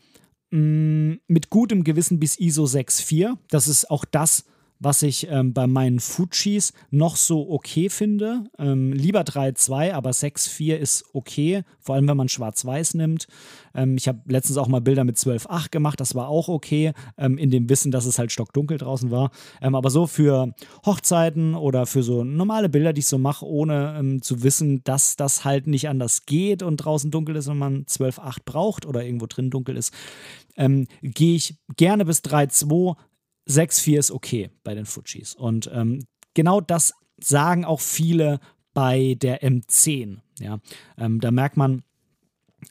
mh, mm, mit gutem Gewissen bis ISO 6.4. Das ist auch das, was ich ähm, bei meinen Fujis noch so okay finde. Ähm, lieber 3.2, aber 6.4 ist okay, vor allem wenn man schwarz-weiß nimmt. Ähm, ich habe letztens auch mal Bilder mit 12.8 gemacht, das war auch okay, ähm, in dem Wissen, dass es halt stockdunkel draußen war. Ähm, aber so für Hochzeiten oder für so normale Bilder, die ich so mache, ohne ähm, zu wissen, dass das halt nicht anders geht und draußen dunkel ist, wenn man 12.8 braucht oder irgendwo drin dunkel ist, gehe ich gerne bis 3.2 6-4 ist okay bei den Fujis. Und ähm, genau das sagen auch viele bei der M10. Ja? Ähm, da merkt man,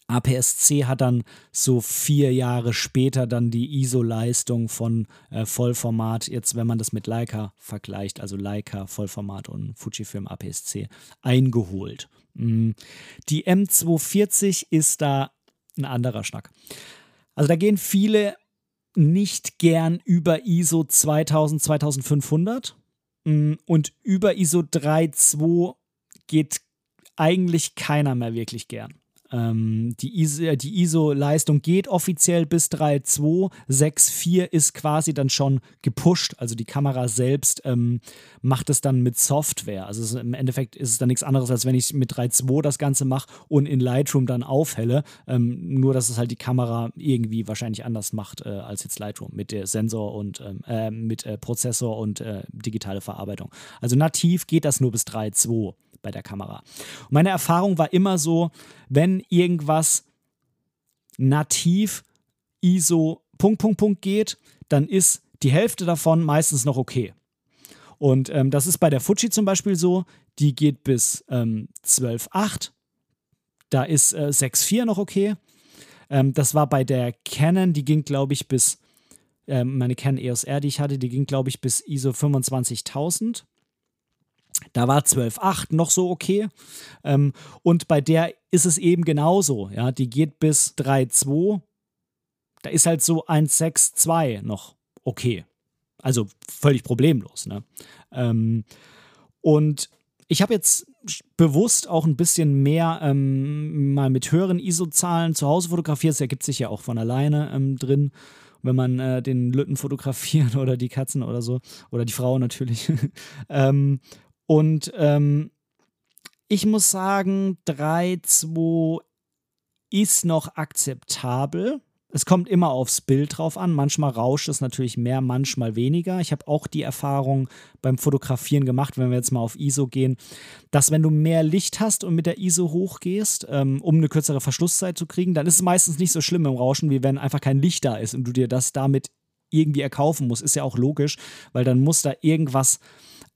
APS-C hat dann so vier Jahre später dann die ISO-Leistung von äh, Vollformat, jetzt wenn man das mit Leica vergleicht, also Leica Vollformat und Fujifilm APS-C, eingeholt. Mm. Die M240 ist da ein anderer Schnack. Also da gehen viele nicht gern über ISO 2000, 2500 mm, und über ISO 3.2 geht eigentlich keiner mehr wirklich gern. Ähm, die, ISO, äh, die ISO-Leistung geht offiziell bis 3.2, 6.4 ist quasi dann schon gepusht. Also die Kamera selbst ähm, macht es dann mit Software. Also es, im Endeffekt ist es dann nichts anderes, als wenn ich mit 3.2 das Ganze mache und in Lightroom dann aufhelle. Ähm, nur, dass es halt die Kamera irgendwie wahrscheinlich anders macht äh, als jetzt Lightroom mit der Sensor und ähm, äh, mit äh, Prozessor und äh, digitale Verarbeitung. Also nativ geht das nur bis 3.2 bei der Kamera. Und meine Erfahrung war immer so, wenn irgendwas nativ ISO Punkt, Punkt, Punkt geht, dann ist die Hälfte davon meistens noch okay. Und ähm, das ist bei der Fuji zum Beispiel so, die geht bis ähm, 12.8. Da ist äh, 6.4 noch okay. Ähm, das war bei der Canon, die ging, glaube ich, bis, äh, meine Canon EOS R, die ich hatte, die ging, glaube ich, bis ISO 25000. Da war 12.8 noch so okay. Ähm, und bei der ist es eben genauso. Ja, die geht bis 3.2. Da ist halt so 1.6.2 noch okay. Also völlig problemlos. Ne? Ähm, und ich habe jetzt bewusst auch ein bisschen mehr ähm, mal mit höheren ISO-Zahlen zu Hause fotografiert. Das ergibt sich ja auch von alleine ähm, drin wenn man äh, den Lütten fotografiert oder die Katzen oder so. Oder die Frau natürlich. ähm, und ähm, ich muss sagen, 3-2 ist noch akzeptabel. Es kommt immer aufs Bild drauf an. Manchmal rauscht es natürlich mehr, manchmal weniger. Ich habe auch die Erfahrung beim Fotografieren gemacht, wenn wir jetzt mal auf ISO gehen, dass wenn du mehr Licht hast und mit der ISO hochgehst, ähm, um eine kürzere Verschlusszeit zu kriegen, dann ist es meistens nicht so schlimm im Rauschen, wie wenn einfach kein Licht da ist und du dir das damit irgendwie erkaufen musst. Ist ja auch logisch, weil dann muss da irgendwas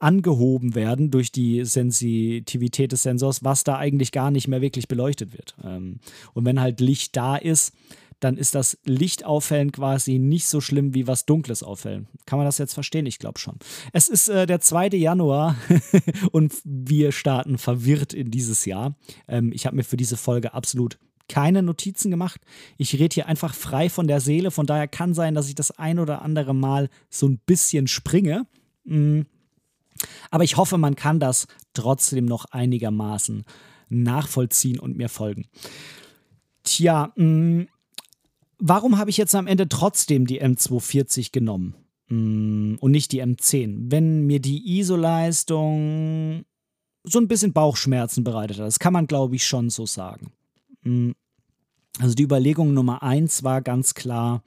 angehoben werden durch die Sensitivität des Sensors, was da eigentlich gar nicht mehr wirklich beleuchtet wird. Ähm, und wenn halt Licht da ist, dann ist das Lichtauffällen quasi nicht so schlimm wie was Dunkles auffällen. Kann man das jetzt verstehen? Ich glaube schon. Es ist äh, der 2. Januar und wir starten verwirrt in dieses Jahr. Ähm, ich habe mir für diese Folge absolut keine Notizen gemacht. Ich rede hier einfach frei von der Seele. Von daher kann sein, dass ich das ein oder andere Mal so ein bisschen springe. Mhm. Aber ich hoffe, man kann das trotzdem noch einigermaßen nachvollziehen und mir folgen. Tja, mh, mm, warum habe ich jetzt am Ende trotzdem die M240 genommen mh, mm, und nicht die M10? Wenn mir die ISO-Leistung so ein bisschen Bauchschmerzen bereitet hat, das kann man glaube ich schon so sagen. Mh, mm, also die Überlegung Nummer eins war ganz klar,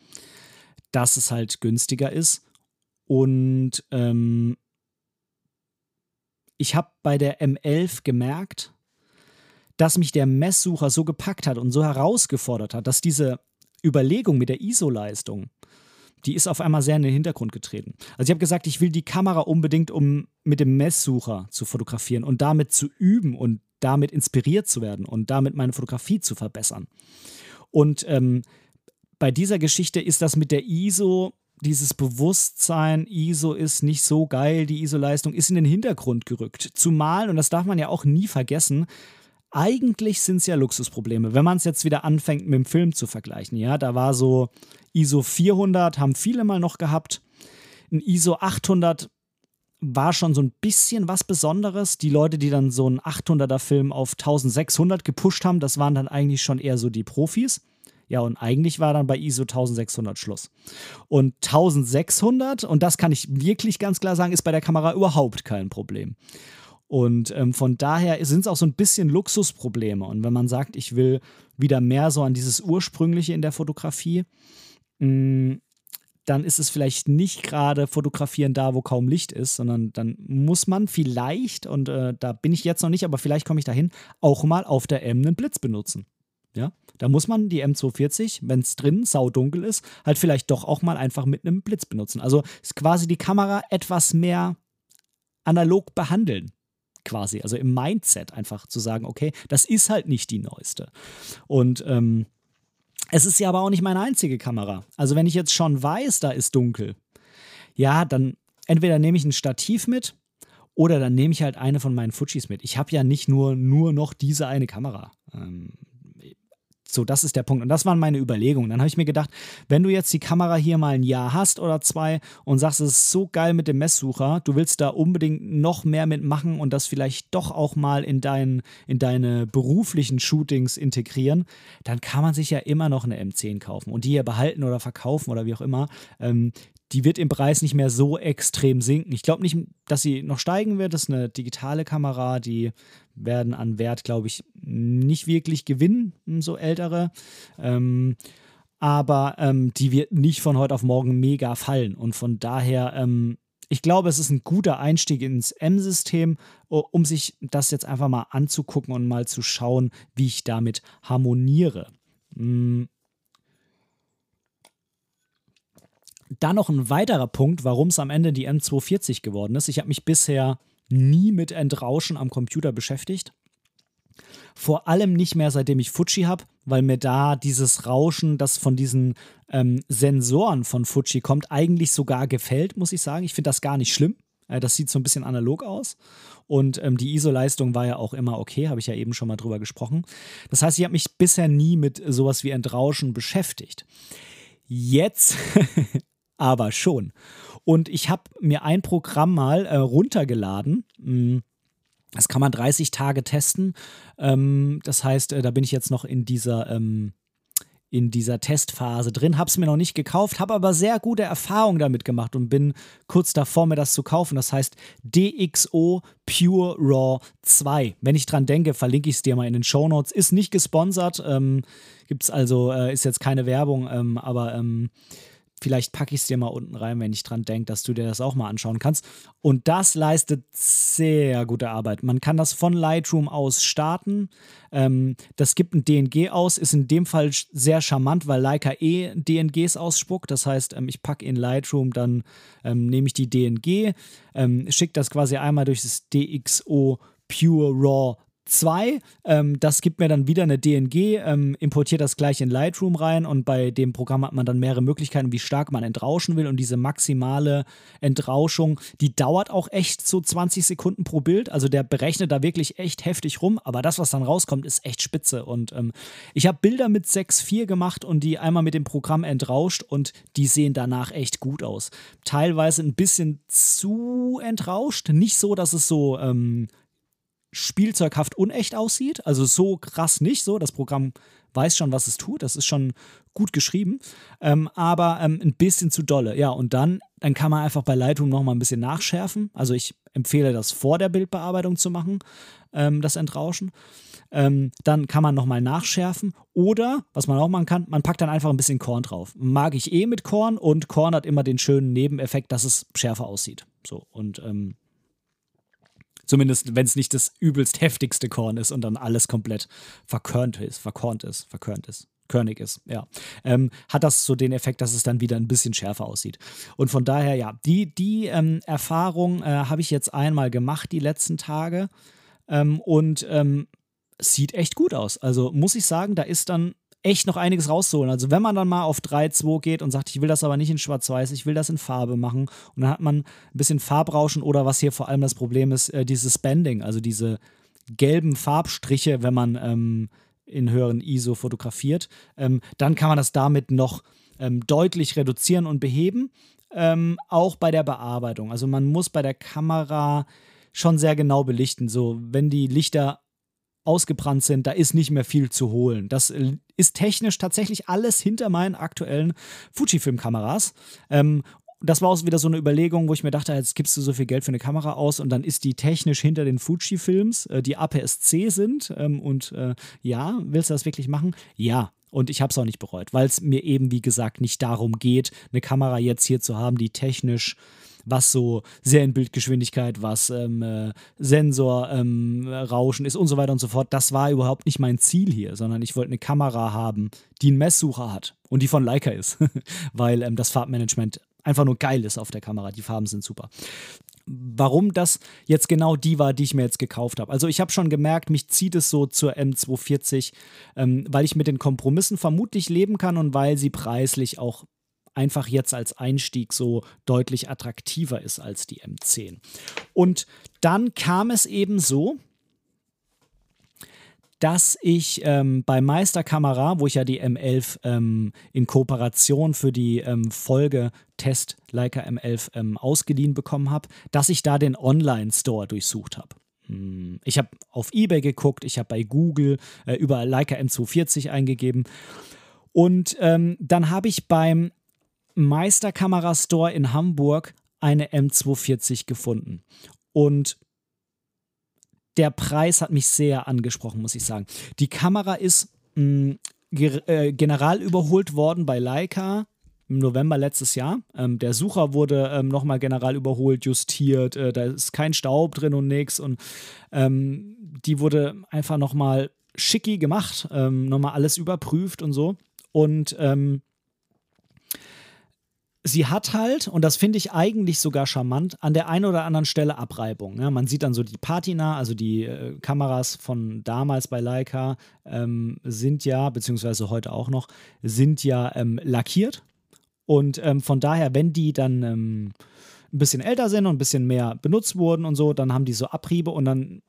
dass es halt günstiger ist und ähm, ich habe bei der M11 gemerkt, dass mich der Messsucher so gepackt hat und so herausgefordert hat, dass diese Überlegung mit der ISO-Leistung, die ist auf einmal sehr in den Hintergrund getreten. Also ich habe gesagt, ich will die Kamera unbedingt, um mit dem Messsucher zu fotografieren und damit zu üben und damit inspiriert zu werden und damit meine Fotografie zu verbessern. Und ähm, bei dieser Geschichte ist das mit der ISO dieses Bewusstsein, ISO ist nicht so geil, die ISO-Leistung ist in den Hintergrund gerückt. Zumal, und das darf man ja auch nie vergessen, eigentlich sind es ja Luxusprobleme. Wenn man es jetzt wieder anfängt mit dem Film zu vergleichen, ja, da war so ISO 400, haben viele mal noch gehabt. Ein ISO 800 war schon so ein bisschen was Besonderes. Die Leute, die dann so einen 800er Film auf 1600 gepusht haben, das waren dann eigentlich schon eher so die Profis. Ja, und eigentlich war dann bei ISO 1600 Schluss. Und 1600, und das kann ich wirklich ganz klar sagen, ist bei der Kamera überhaupt kein Problem. Und ähm, von daher sind es auch so ein bisschen Luxusprobleme. Und wenn man sagt, ich will wieder mehr so an dieses Ursprüngliche in der Fotografie, mh, mm, dann ist es vielleicht nicht gerade fotografieren da, wo kaum Licht ist, sondern dann muss man vielleicht, und äh, da bin ich jetzt noch nicht, aber vielleicht komme ich dahin, auch mal auf der M einen Blitz benutzen. Ja, da muss man die M240, wenn es drin saudunkel ist, halt vielleicht doch auch mal einfach mit einem Blitz benutzen. Also ist quasi die Kamera etwas mehr analog behandeln quasi, also im Mindset einfach zu sagen, okay, das ist halt nicht die neueste. Und ähm, es ist ja aber auch nicht meine einzige Kamera. Also wenn ich jetzt schon weiß, da ist dunkel, ja, dann entweder nehme ich ein Stativ mit oder dann nehme ich halt eine von meinen Fujis mit. Ich habe ja nicht nur, nur noch diese eine Kamera. Ähm, so, das ist der Punkt. Und das waren meine Überlegungen. Dann habe ich mir gedacht, wenn du jetzt die Kamera hier mal ein Jahr hast oder zwei und sagst, es ist so geil mit dem Messsucher, du willst da unbedingt noch mehr mitmachen und das vielleicht doch auch mal in, dein, in deine beruflichen Shootings integrieren, dann kann man sich ja immer noch eine M10 kaufen und die hier behalten oder verkaufen oder wie auch immer. Ähm, die wird im Preis nicht mehr so extrem sinken. Ich glaube nicht, dass sie noch steigen wird. Das ist eine digitale Kamera, die werden an Wert, glaube ich, nicht wirklich gewinnen, so ältere. Ähm, aber ähm, die wird nicht von heute auf morgen mega fallen. Und von daher, ähm, ich glaube, es ist ein guter Einstieg ins M-System, um sich das jetzt einfach mal anzugucken und mal zu schauen, wie ich damit harmoniere. Mhm. Dann noch ein weiterer Punkt, warum es am Ende die M240 geworden ist. Ich habe mich bisher nie mit Entrauschen am Computer beschäftigt. Vor allem nicht mehr, seitdem ich Fuji habe, weil mir da dieses Rauschen, das von diesen ähm, Sensoren von Fuji kommt, eigentlich sogar gefällt, muss ich sagen. Ich finde das gar nicht schlimm. Äh, das sieht so ein bisschen analog aus. Und ähm, die ISO-Leistung war ja auch immer okay, habe ich ja eben schon mal drüber gesprochen. Das heißt, ich habe mich bisher nie mit sowas wie Entrauschen beschäftigt. Jetzt aber schon. Und ich habe mir ein Programm mal äh, runtergeladen. Hm, das kann man 30 Tage testen. Ähm, das heißt, äh, da bin ich jetzt noch in dieser, ähm, in dieser Testphase drin. Habe es mir noch nicht gekauft, habe aber sehr gute Erfahrungen damit gemacht und bin kurz davor, mir das zu kaufen. Das heißt DxO Pure Raw 2. Wenn ich dran denke, verlinke ich es dir mal in den Show Notes. Ist nicht gesponsert. Ähm, Gibt es also, äh, ist jetzt keine Werbung, ähm, aber ähm, Vielleicht packe ich es dir mal unten rein, wenn ich dran denke, dass du dir das auch mal anschauen kannst. Und das leistet sehr gute Arbeit. Man kann das von Lightroom aus starten. Ähm, das gibt ein DNG aus, ist in dem Fall sehr charmant, weil Leica eh DNGs ausspuckt. Das heißt, ähm, ich packe in Lightroom, dann ähm, nehme ich die DNG, ähm, schicke das quasi einmal durch das DxO Pure Raw 2. Ähm, das gibt mir dann wieder eine DNG, ähm, importiert das gleich in Lightroom rein und bei dem Programm hat man dann mehrere Möglichkeiten, wie stark man entrauschen will. Und diese maximale Entrauschung, die dauert auch echt so 20 Sekunden pro Bild. Also der berechnet da wirklich echt heftig rum, aber das, was dann rauskommt, ist echt spitze. Und ähm, ich habe Bilder mit 6.4 gemacht und die einmal mit dem Programm entrauscht und die sehen danach echt gut aus. Teilweise ein bisschen zu entrauscht, nicht so, dass es so ähm, spielzeughaft unecht aussieht. Also so krass nicht so. Das Programm weiß schon, was es tut. Das ist schon gut geschrieben. Ähm, aber ähm, ein bisschen zu dolle. Ja, und dann, dann kann man einfach bei Lightroom nochmal ein bisschen nachschärfen. Also ich empfehle das vor der Bildbearbeitung zu machen, ähm, das Entrauschen. Ähm, dann kann man nochmal nachschärfen. Oder, was man auch machen kann, man packt dann einfach ein bisschen Korn drauf. Mag ich eh mit Korn und Korn hat immer den schönen Nebeneffekt, dass es schärfer aussieht. So, und ähm, Zumindest, wenn es nicht das übelst heftigste Korn ist und dann alles komplett verkörnt ist, verkornt ist, verkörnt ist. Körnig ist, ja, ähm, hat das so den Effekt, dass es dann wieder ein bisschen schärfer aussieht. Und von daher, ja, die, die ähm, Erfahrung äh, habe ich jetzt einmal gemacht die letzten Tage ähm, und ähm, sieht echt gut aus. Also muss ich sagen, da ist dann echt noch einiges rauszuholen. Also wenn man dann mal auf 3.2 geht und sagt, ich will das aber nicht in Schwarz-Weiß, ich will das in Farbe machen und dann hat man ein bisschen Farbrauschen oder was hier vor allem das Problem ist, äh, dieses Bending, also diese gelben Farbstriche, wenn man ähm, in höheren ISO fotografiert, ähm, dann kann man das damit noch ähm, deutlich reduzieren und beheben, ähm, auch bei der Bearbeitung. Also man muss bei der Kamera schon sehr genau belichten. So, wenn die Lichter ausgebrannt sind, da ist nicht mehr viel zu holen. Das äh, ist technisch tatsächlich alles hinter meinen aktuellen Fujifilm-Kameras. Ähm, das war auch wieder so eine Überlegung, wo ich mir dachte, jetzt gibst du so viel Geld für eine Kamera aus und dann ist die technisch hinter den Fuji-Films, äh, die APS-C sind. Ähm, und äh, ja, willst du das wirklich machen? Ja. Und ich habe es auch nicht bereut, weil es mir eben, wie gesagt, nicht darum geht, eine Kamera jetzt hier zu haben, die technisch was so sehr in Bildgeschwindigkeit, was ähm, äh, Sensor, ähm, ist und so weiter und so fort. Das war überhaupt nicht mein Ziel hier, sondern ich wollte eine Kamera haben, die einen Messsucher hat und die von Leica ist, weil ähm, das Farbmanagement einfach nur geil ist auf der Kamera. Die Farben sind super warum das jetzt genau die war, die ich mir jetzt gekauft habe. Also ich habe schon gemerkt, mich zieht es so zur M240, ähm, weil ich mit den Kompromissen vermutlich leben kann und weil sie preislich auch einfach jetzt als Einstieg so deutlich attraktiver ist als die M10. Und dann kam es eben so, dass ich ähm, bei Meisterkamera, wo ich ja die M11 ähm, in Kooperation für die ähm, Folge Test Leica M11 ähm, ausgeliehen bekommen habe, dass ich da den Online-Store durchsucht habe. Hm, ich habe auf eBay geguckt, ich habe bei Google äh, über Leica M240 eingegeben und ähm, dann habe ich beim Meisterkamera-Store in Hamburg eine M240 gefunden. Und der Preis hat mich sehr angesprochen, muss ich sagen. Die Kamera ist mh, hm, äh, general überholt worden bei Leica im November letztes Jahr. Ähm, der Sucher wurde ähm, nochmal general überholt, justiert. Äh, da ist kein Staub drin und nichts. Und ähm, die wurde einfach nochmal schicki gemacht, ähm, nochmal alles überprüft und so. Und ähm, sie hat halt, und das finde ich eigentlich sogar charmant, an der einen oder anderen Stelle Abreibung. Ja, man sieht dann so die Patina, also die äh, Kameras von damals bei Leica ähm, sind ja, beziehungsweise heute auch noch, sind ja ähm, lackiert. Und ähm, von daher, wenn die dann ähm, ein bisschen älter sind und ein bisschen mehr benutzt wurden und so, dann haben die so Abriebe und dann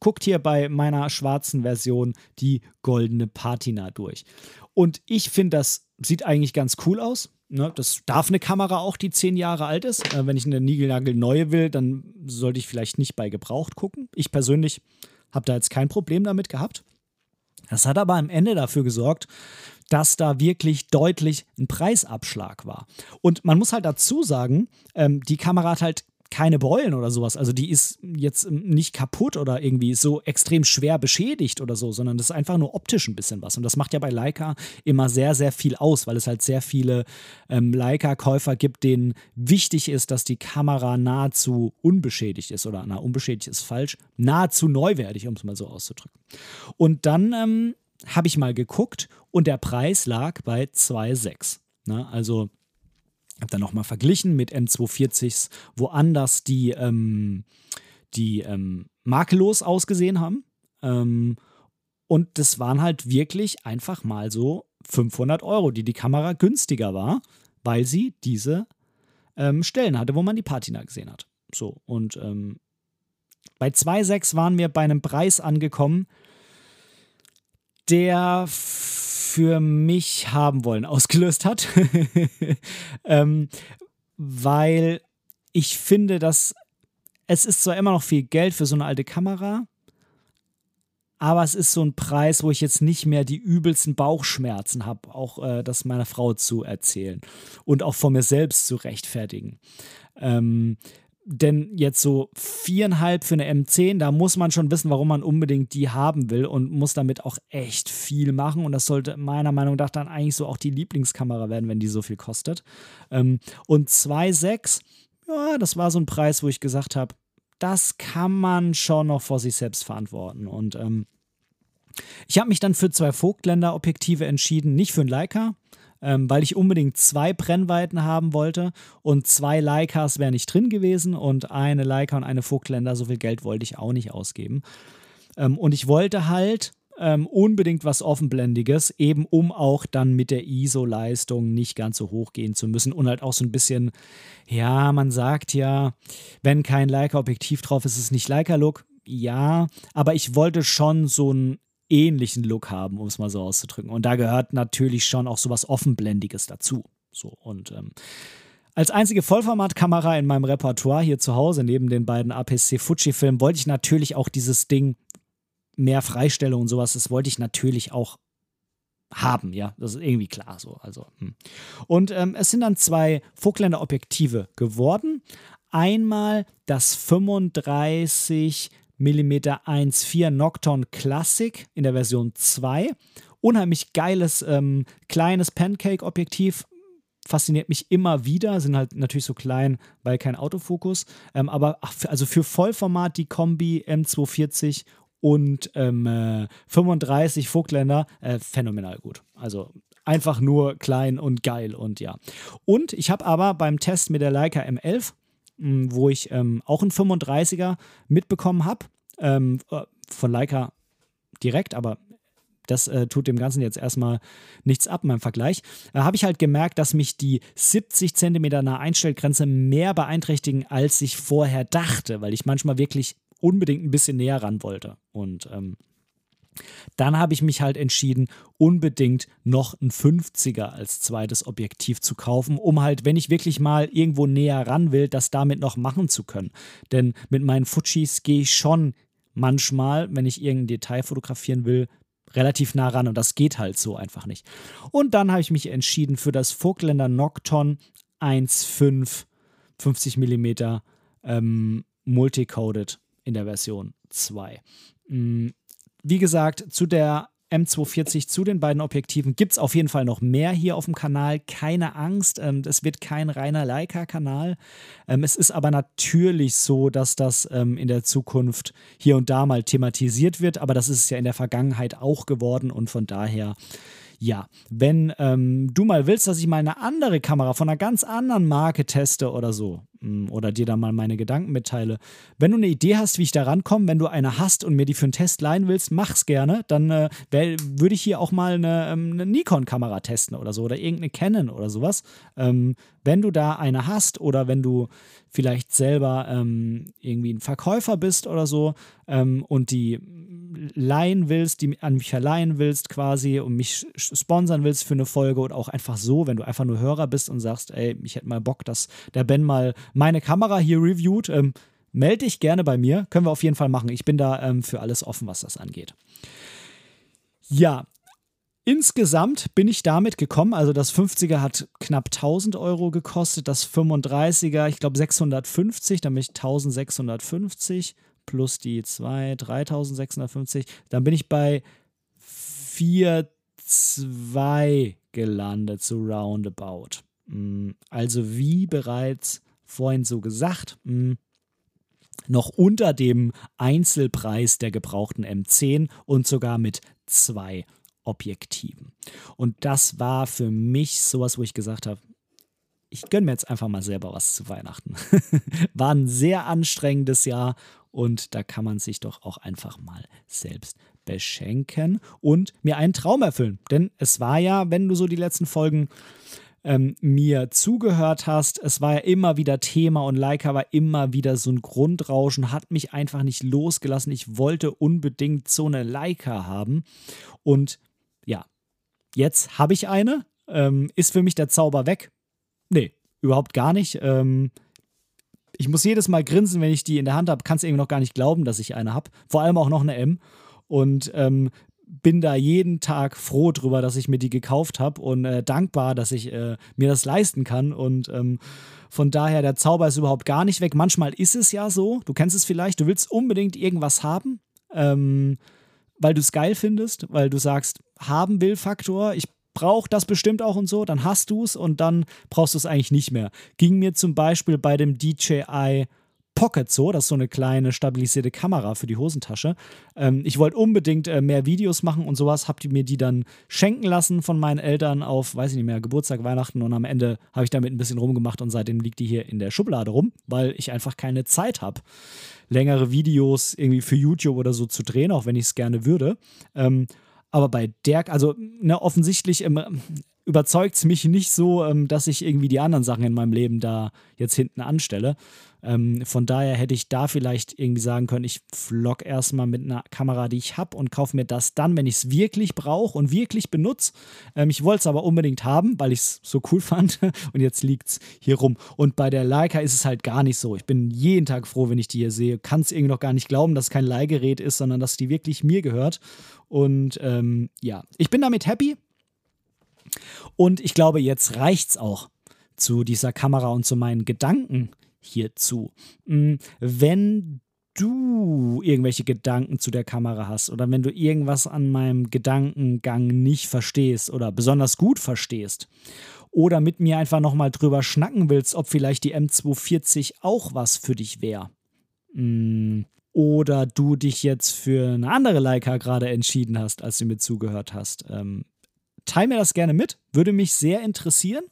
guckt hier bei meiner schwarzen Version die goldene Patina durch. Und ich finde, das sieht eigentlich ganz cool aus. Ne, das darf eine Kamera auch, die zehn Jahre alt ist. Äh, wenn ich eine Nigelnagel neue will, dann sollte ich vielleicht nicht bei Gebraucht gucken. Ich persönlich habe da jetzt kein Problem damit gehabt. Das hat aber am Ende dafür gesorgt, dass da wirklich deutlich ein Preisabschlag war. Und man muss halt dazu sagen, ähm, die Kamera hat halt keine Beulen oder sowas. Also die ist jetzt nicht kaputt oder irgendwie so extrem schwer beschädigt oder so, sondern das ist einfach nur optisch ein bisschen was. Und das macht ja bei Leica immer sehr, sehr viel aus, weil es halt sehr viele ähm, Leica-Käufer gibt, denen wichtig ist, dass die Kamera nahezu unbeschädigt ist. Oder na, unbeschädigt ist falsch, nahezu neuwertig, um es mal so auszudrücken. Und dann ähm, habe ich mal geguckt und der Preis lag bei 2,6. Ne? Also habe dann nochmal verglichen mit M240s, woanders die, ähm, die ähm, makellos ausgesehen haben. Ähm, und das waren halt wirklich einfach mal so 500 Euro, die die Kamera günstiger war, weil sie diese ähm, Stellen hatte, wo man die Patina gesehen hat. So, und ähm, bei 2,6 waren wir bei einem Preis angekommen, der für mich haben wollen ausgelöst hat. ähm, weil ich finde, dass es ist zwar immer noch viel Geld für so eine alte Kamera, aber es ist so ein Preis, wo ich jetzt nicht mehr die übelsten Bauchschmerzen habe, auch äh, das meiner Frau zu erzählen und auch von mir selbst zu rechtfertigen. Ähm, denn jetzt so viereinhalb für eine M10, da muss man schon wissen, warum man unbedingt die haben will und muss damit auch echt viel machen. Und das sollte meiner Meinung nach dann eigentlich so auch die Lieblingskamera werden, wenn die so viel kostet. Ähm, und 2,6, ja, das war so ein Preis, wo ich gesagt habe, das kann man schon noch vor sich selbst verantworten. Und ähm, ich habe mich dann für zwei Vogtländer-Objektive entschieden, nicht für ein Leica, ähm, weil ich unbedingt zwei Brennweiten haben wollte und zwei Leicas wären nicht drin gewesen und eine Leica und eine Vogtländer, so viel Geld wollte ich auch nicht ausgeben. Ähm, und ich wollte halt ähm, unbedingt was Offenblendiges, eben um auch dann mit der ISO-Leistung nicht ganz so hoch gehen zu müssen und halt auch so ein bisschen, ja, man sagt ja, wenn kein Leica-Objektiv drauf ist, ist es nicht Leica-Look. Ja, aber ich wollte schon so einen ähnlichen Look haben, um es mal so auszudrücken. Und da gehört natürlich schon auch sowas Offenblendiges dazu. So, und ähm, als einzige Vollformatkamera in meinem Repertoire hier zu Hause, neben den beiden APC Fuji-Filmen, wollte ich natürlich auch dieses Ding mehr Freistellung und sowas, das wollte ich natürlich auch haben, ja, das ist irgendwie klar so. Also, hm. Und ähm, es sind dann zwei Vogtländer Objektive geworden. Einmal das 35 mm 1.4 Nocton Classic in der Version 2. Unheimlich geiles ähm, kleines Pancake-Objektiv, fasziniert mich immer wieder, sind halt natürlich so klein, weil kein Autofokus. Ähm, aber ach, also für Vollformat die Kombi M240 und ähm, äh, 35 Vogtländer, äh, phänomenal gut. Also einfach nur klein und geil und ja. Und ich habe aber beim Test mit der Leica M11, mh, hm, wo ich ähm, auch einen 35er mitbekommen habe, ähm, äh, von Leica direkt, aber das äh, tut dem Ganzen jetzt erstmal nichts ab, mein Vergleich. Da habe ich halt gemerkt, dass mich die 70 cm nahe Einstellgrenze mehr beeinträchtigen, als ich vorher dachte, weil ich manchmal wirklich unbedingt ein bisschen näher ran wollte. Und ähm, dann habe ich mich halt entschieden, unbedingt noch ein 50er als zweites Objektiv zu kaufen, um halt, wenn ich wirklich mal irgendwo näher ran will, das damit noch machen zu können. Denn mit meinen Fujis gehe ich schon manchmal, wenn ich irgendein Detail fotografieren will, relativ nah ran und das geht halt so einfach nicht. Und dann habe ich mich entschieden für das Vogtländer Nocton 1.5 50 mm ähm, multicoded in der Version 2. Wie gesagt, zu der M240 zu den beiden Objektiven gibt es auf jeden Fall noch mehr hier auf dem Kanal. Keine Angst, ähm, es wird kein reiner Leica-Kanal. Ähm, es ist aber natürlich so, dass das ähm, in der Zukunft hier und da mal thematisiert wird, aber das ist es ja in der Vergangenheit auch geworden und von daher ja, wenn ähm, du mal willst, dass ich mal eine andere Kamera von einer ganz anderen Marke teste oder so, oder dir da mal meine Gedanken mitteile, wenn du eine Idee hast, wie ich da rankomme, wenn du eine hast und mir die für einen Test leihen willst, mach's gerne. Dann äh, würde ich hier auch mal eine, ähm, eine Nikon-Kamera testen oder so, oder irgendeine Canon oder sowas. Ähm, wenn du da eine hast oder wenn du vielleicht selber ähm, irgendwie ein Verkäufer bist oder so ähm, und die leihen willst, die an mich verleihen willst quasi und mich sponsern willst für eine Folge oder auch einfach so, wenn du einfach nur Hörer bist und sagst, ey, ich hätte mal Bock, dass der Ben mal meine Kamera hier reviewt, ähm, melde dich gerne bei mir. Können wir auf jeden Fall machen. Ich bin da ähm, für alles offen, was das angeht. Ja, Insgesamt bin ich damit gekommen, also das 50er hat knapp 1000 Euro gekostet, das 35er, ich glaube 650, dann bin ich 1650 plus die 2, 3650, dann bin ich bei 4,2 gelandet, so roundabout. Mm, also wie bereits vorhin so gesagt, mm, noch unter dem Einzelpreis der gebrauchten M10 und sogar mit zwei Objektiven. Und das war für mich sowas, wo ich gesagt habe, ich gönne mir jetzt einfach mal selber was zu Weihnachten. War ein sehr anstrengendes Jahr und da kann man sich doch auch einfach mal selbst beschenken und mir einen Traum erfüllen. Denn es war ja, wenn du so die letzten Folgen ähm, mir zugehört hast, es war ja immer wieder Thema und Leica war immer wieder so ein Grundrauschen, hat mich einfach nicht losgelassen. Ich wollte unbedingt so eine Leica haben und ja, jetzt habe ich eine. Ähm, ist für mich der Zauber weg? Nee, überhaupt gar nicht. Ähm, ich muss jedes Mal grinsen, wenn ich die in der Hand habe. Kannst irgendwie noch gar nicht glauben, dass ich eine habe. Vor allem auch noch eine M. Und ähm, bin da jeden Tag froh drüber, dass ich mir die gekauft habe und äh, dankbar, dass ich äh, mir das leisten kann. Und ähm, von daher, der Zauber ist überhaupt gar nicht weg. Manchmal ist es ja so, du kennst es vielleicht, du willst unbedingt irgendwas haben. Ähm, weil du es geil findest, weil du sagst, haben will Faktor, ich brauche das bestimmt auch und so, dann hast du es und dann brauchst du es eigentlich nicht mehr. Ging mir zum Beispiel bei dem DJI Pocket so, das ist so eine kleine stabilisierte Kamera für die Hosentasche. Ähm, ich wollte unbedingt äh, mehr Videos machen und sowas, habt ihr mir die dann schenken lassen von meinen Eltern auf, weiß ich nicht mehr, Geburtstag, Weihnachten und am Ende habe ich damit ein bisschen rumgemacht und seitdem liegt die hier in der Schublade rum, weil ich einfach keine Zeit habe, längere Videos irgendwie für YouTube oder so zu drehen, auch wenn ich es gerne würde. Ähm, aber bei der, also ne, offensichtlich im, überzeugt es mich nicht so, ähm, dass ich irgendwie die anderen Sachen in meinem Leben da jetzt hinten anstelle. Ähm, von daher hätte ich da vielleicht irgendwie sagen können, ich vlog erstmal mit einer Kamera, die ich habe und kaufe mir das dann, wenn ich es wirklich brauche und wirklich benutze. Ähm, ich wollte es aber unbedingt haben, weil ich es so cool fand und jetzt liegt es hier rum. Und bei der Leica ist es halt gar nicht so. Ich bin jeden Tag froh, wenn ich die hier sehe. Kann es irgendwie noch gar nicht glauben, dass es kein Leihgerät ist, sondern dass die wirklich mir gehört. Und ähm, ja, ich bin damit happy. Und ich glaube, jetzt reicht es auch zu dieser Kamera und zu meinen Gedanken hierzu. Mm, wenn du irgendwelche Gedanken zu der Kamera hast oder wenn du irgendwas an meinem Gedankengang nicht verstehst oder besonders gut verstehst oder mit mir einfach nochmal drüber schnacken willst, ob vielleicht die M240 auch was für dich wäre. Mm, oder du dich jetzt für eine andere Leica gerade entschieden hast, als du mir zugehört hast. Ähm, teil mir das gerne mit, würde mich sehr interessieren.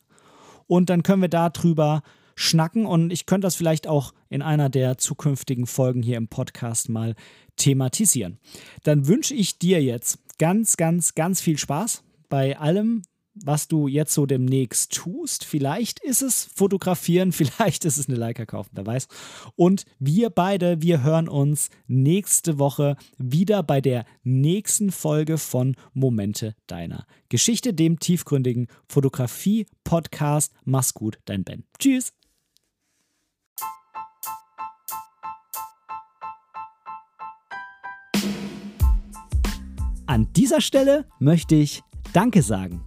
Und dann können wir darüber schnacken und ich könnte das vielleicht auch in einer der zukünftigen Folgen hier im Podcast mal thematisieren. Dann wünsche ich dir jetzt ganz, ganz, ganz viel Spaß bei allem, was du jetzt so demnächst tust. Vielleicht ist es fotografieren, vielleicht ist es eine Leica kaufen, wer weiß. Und wir beide, wir hören uns nächste Woche wieder bei der nächsten Folge von Momente deiner Geschichte, dem tiefgründigen Fotografie-Podcast. Mach's gut, dein Ben. Tschüss. An dieser Stelle möchte ich Danke sagen.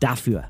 dafür.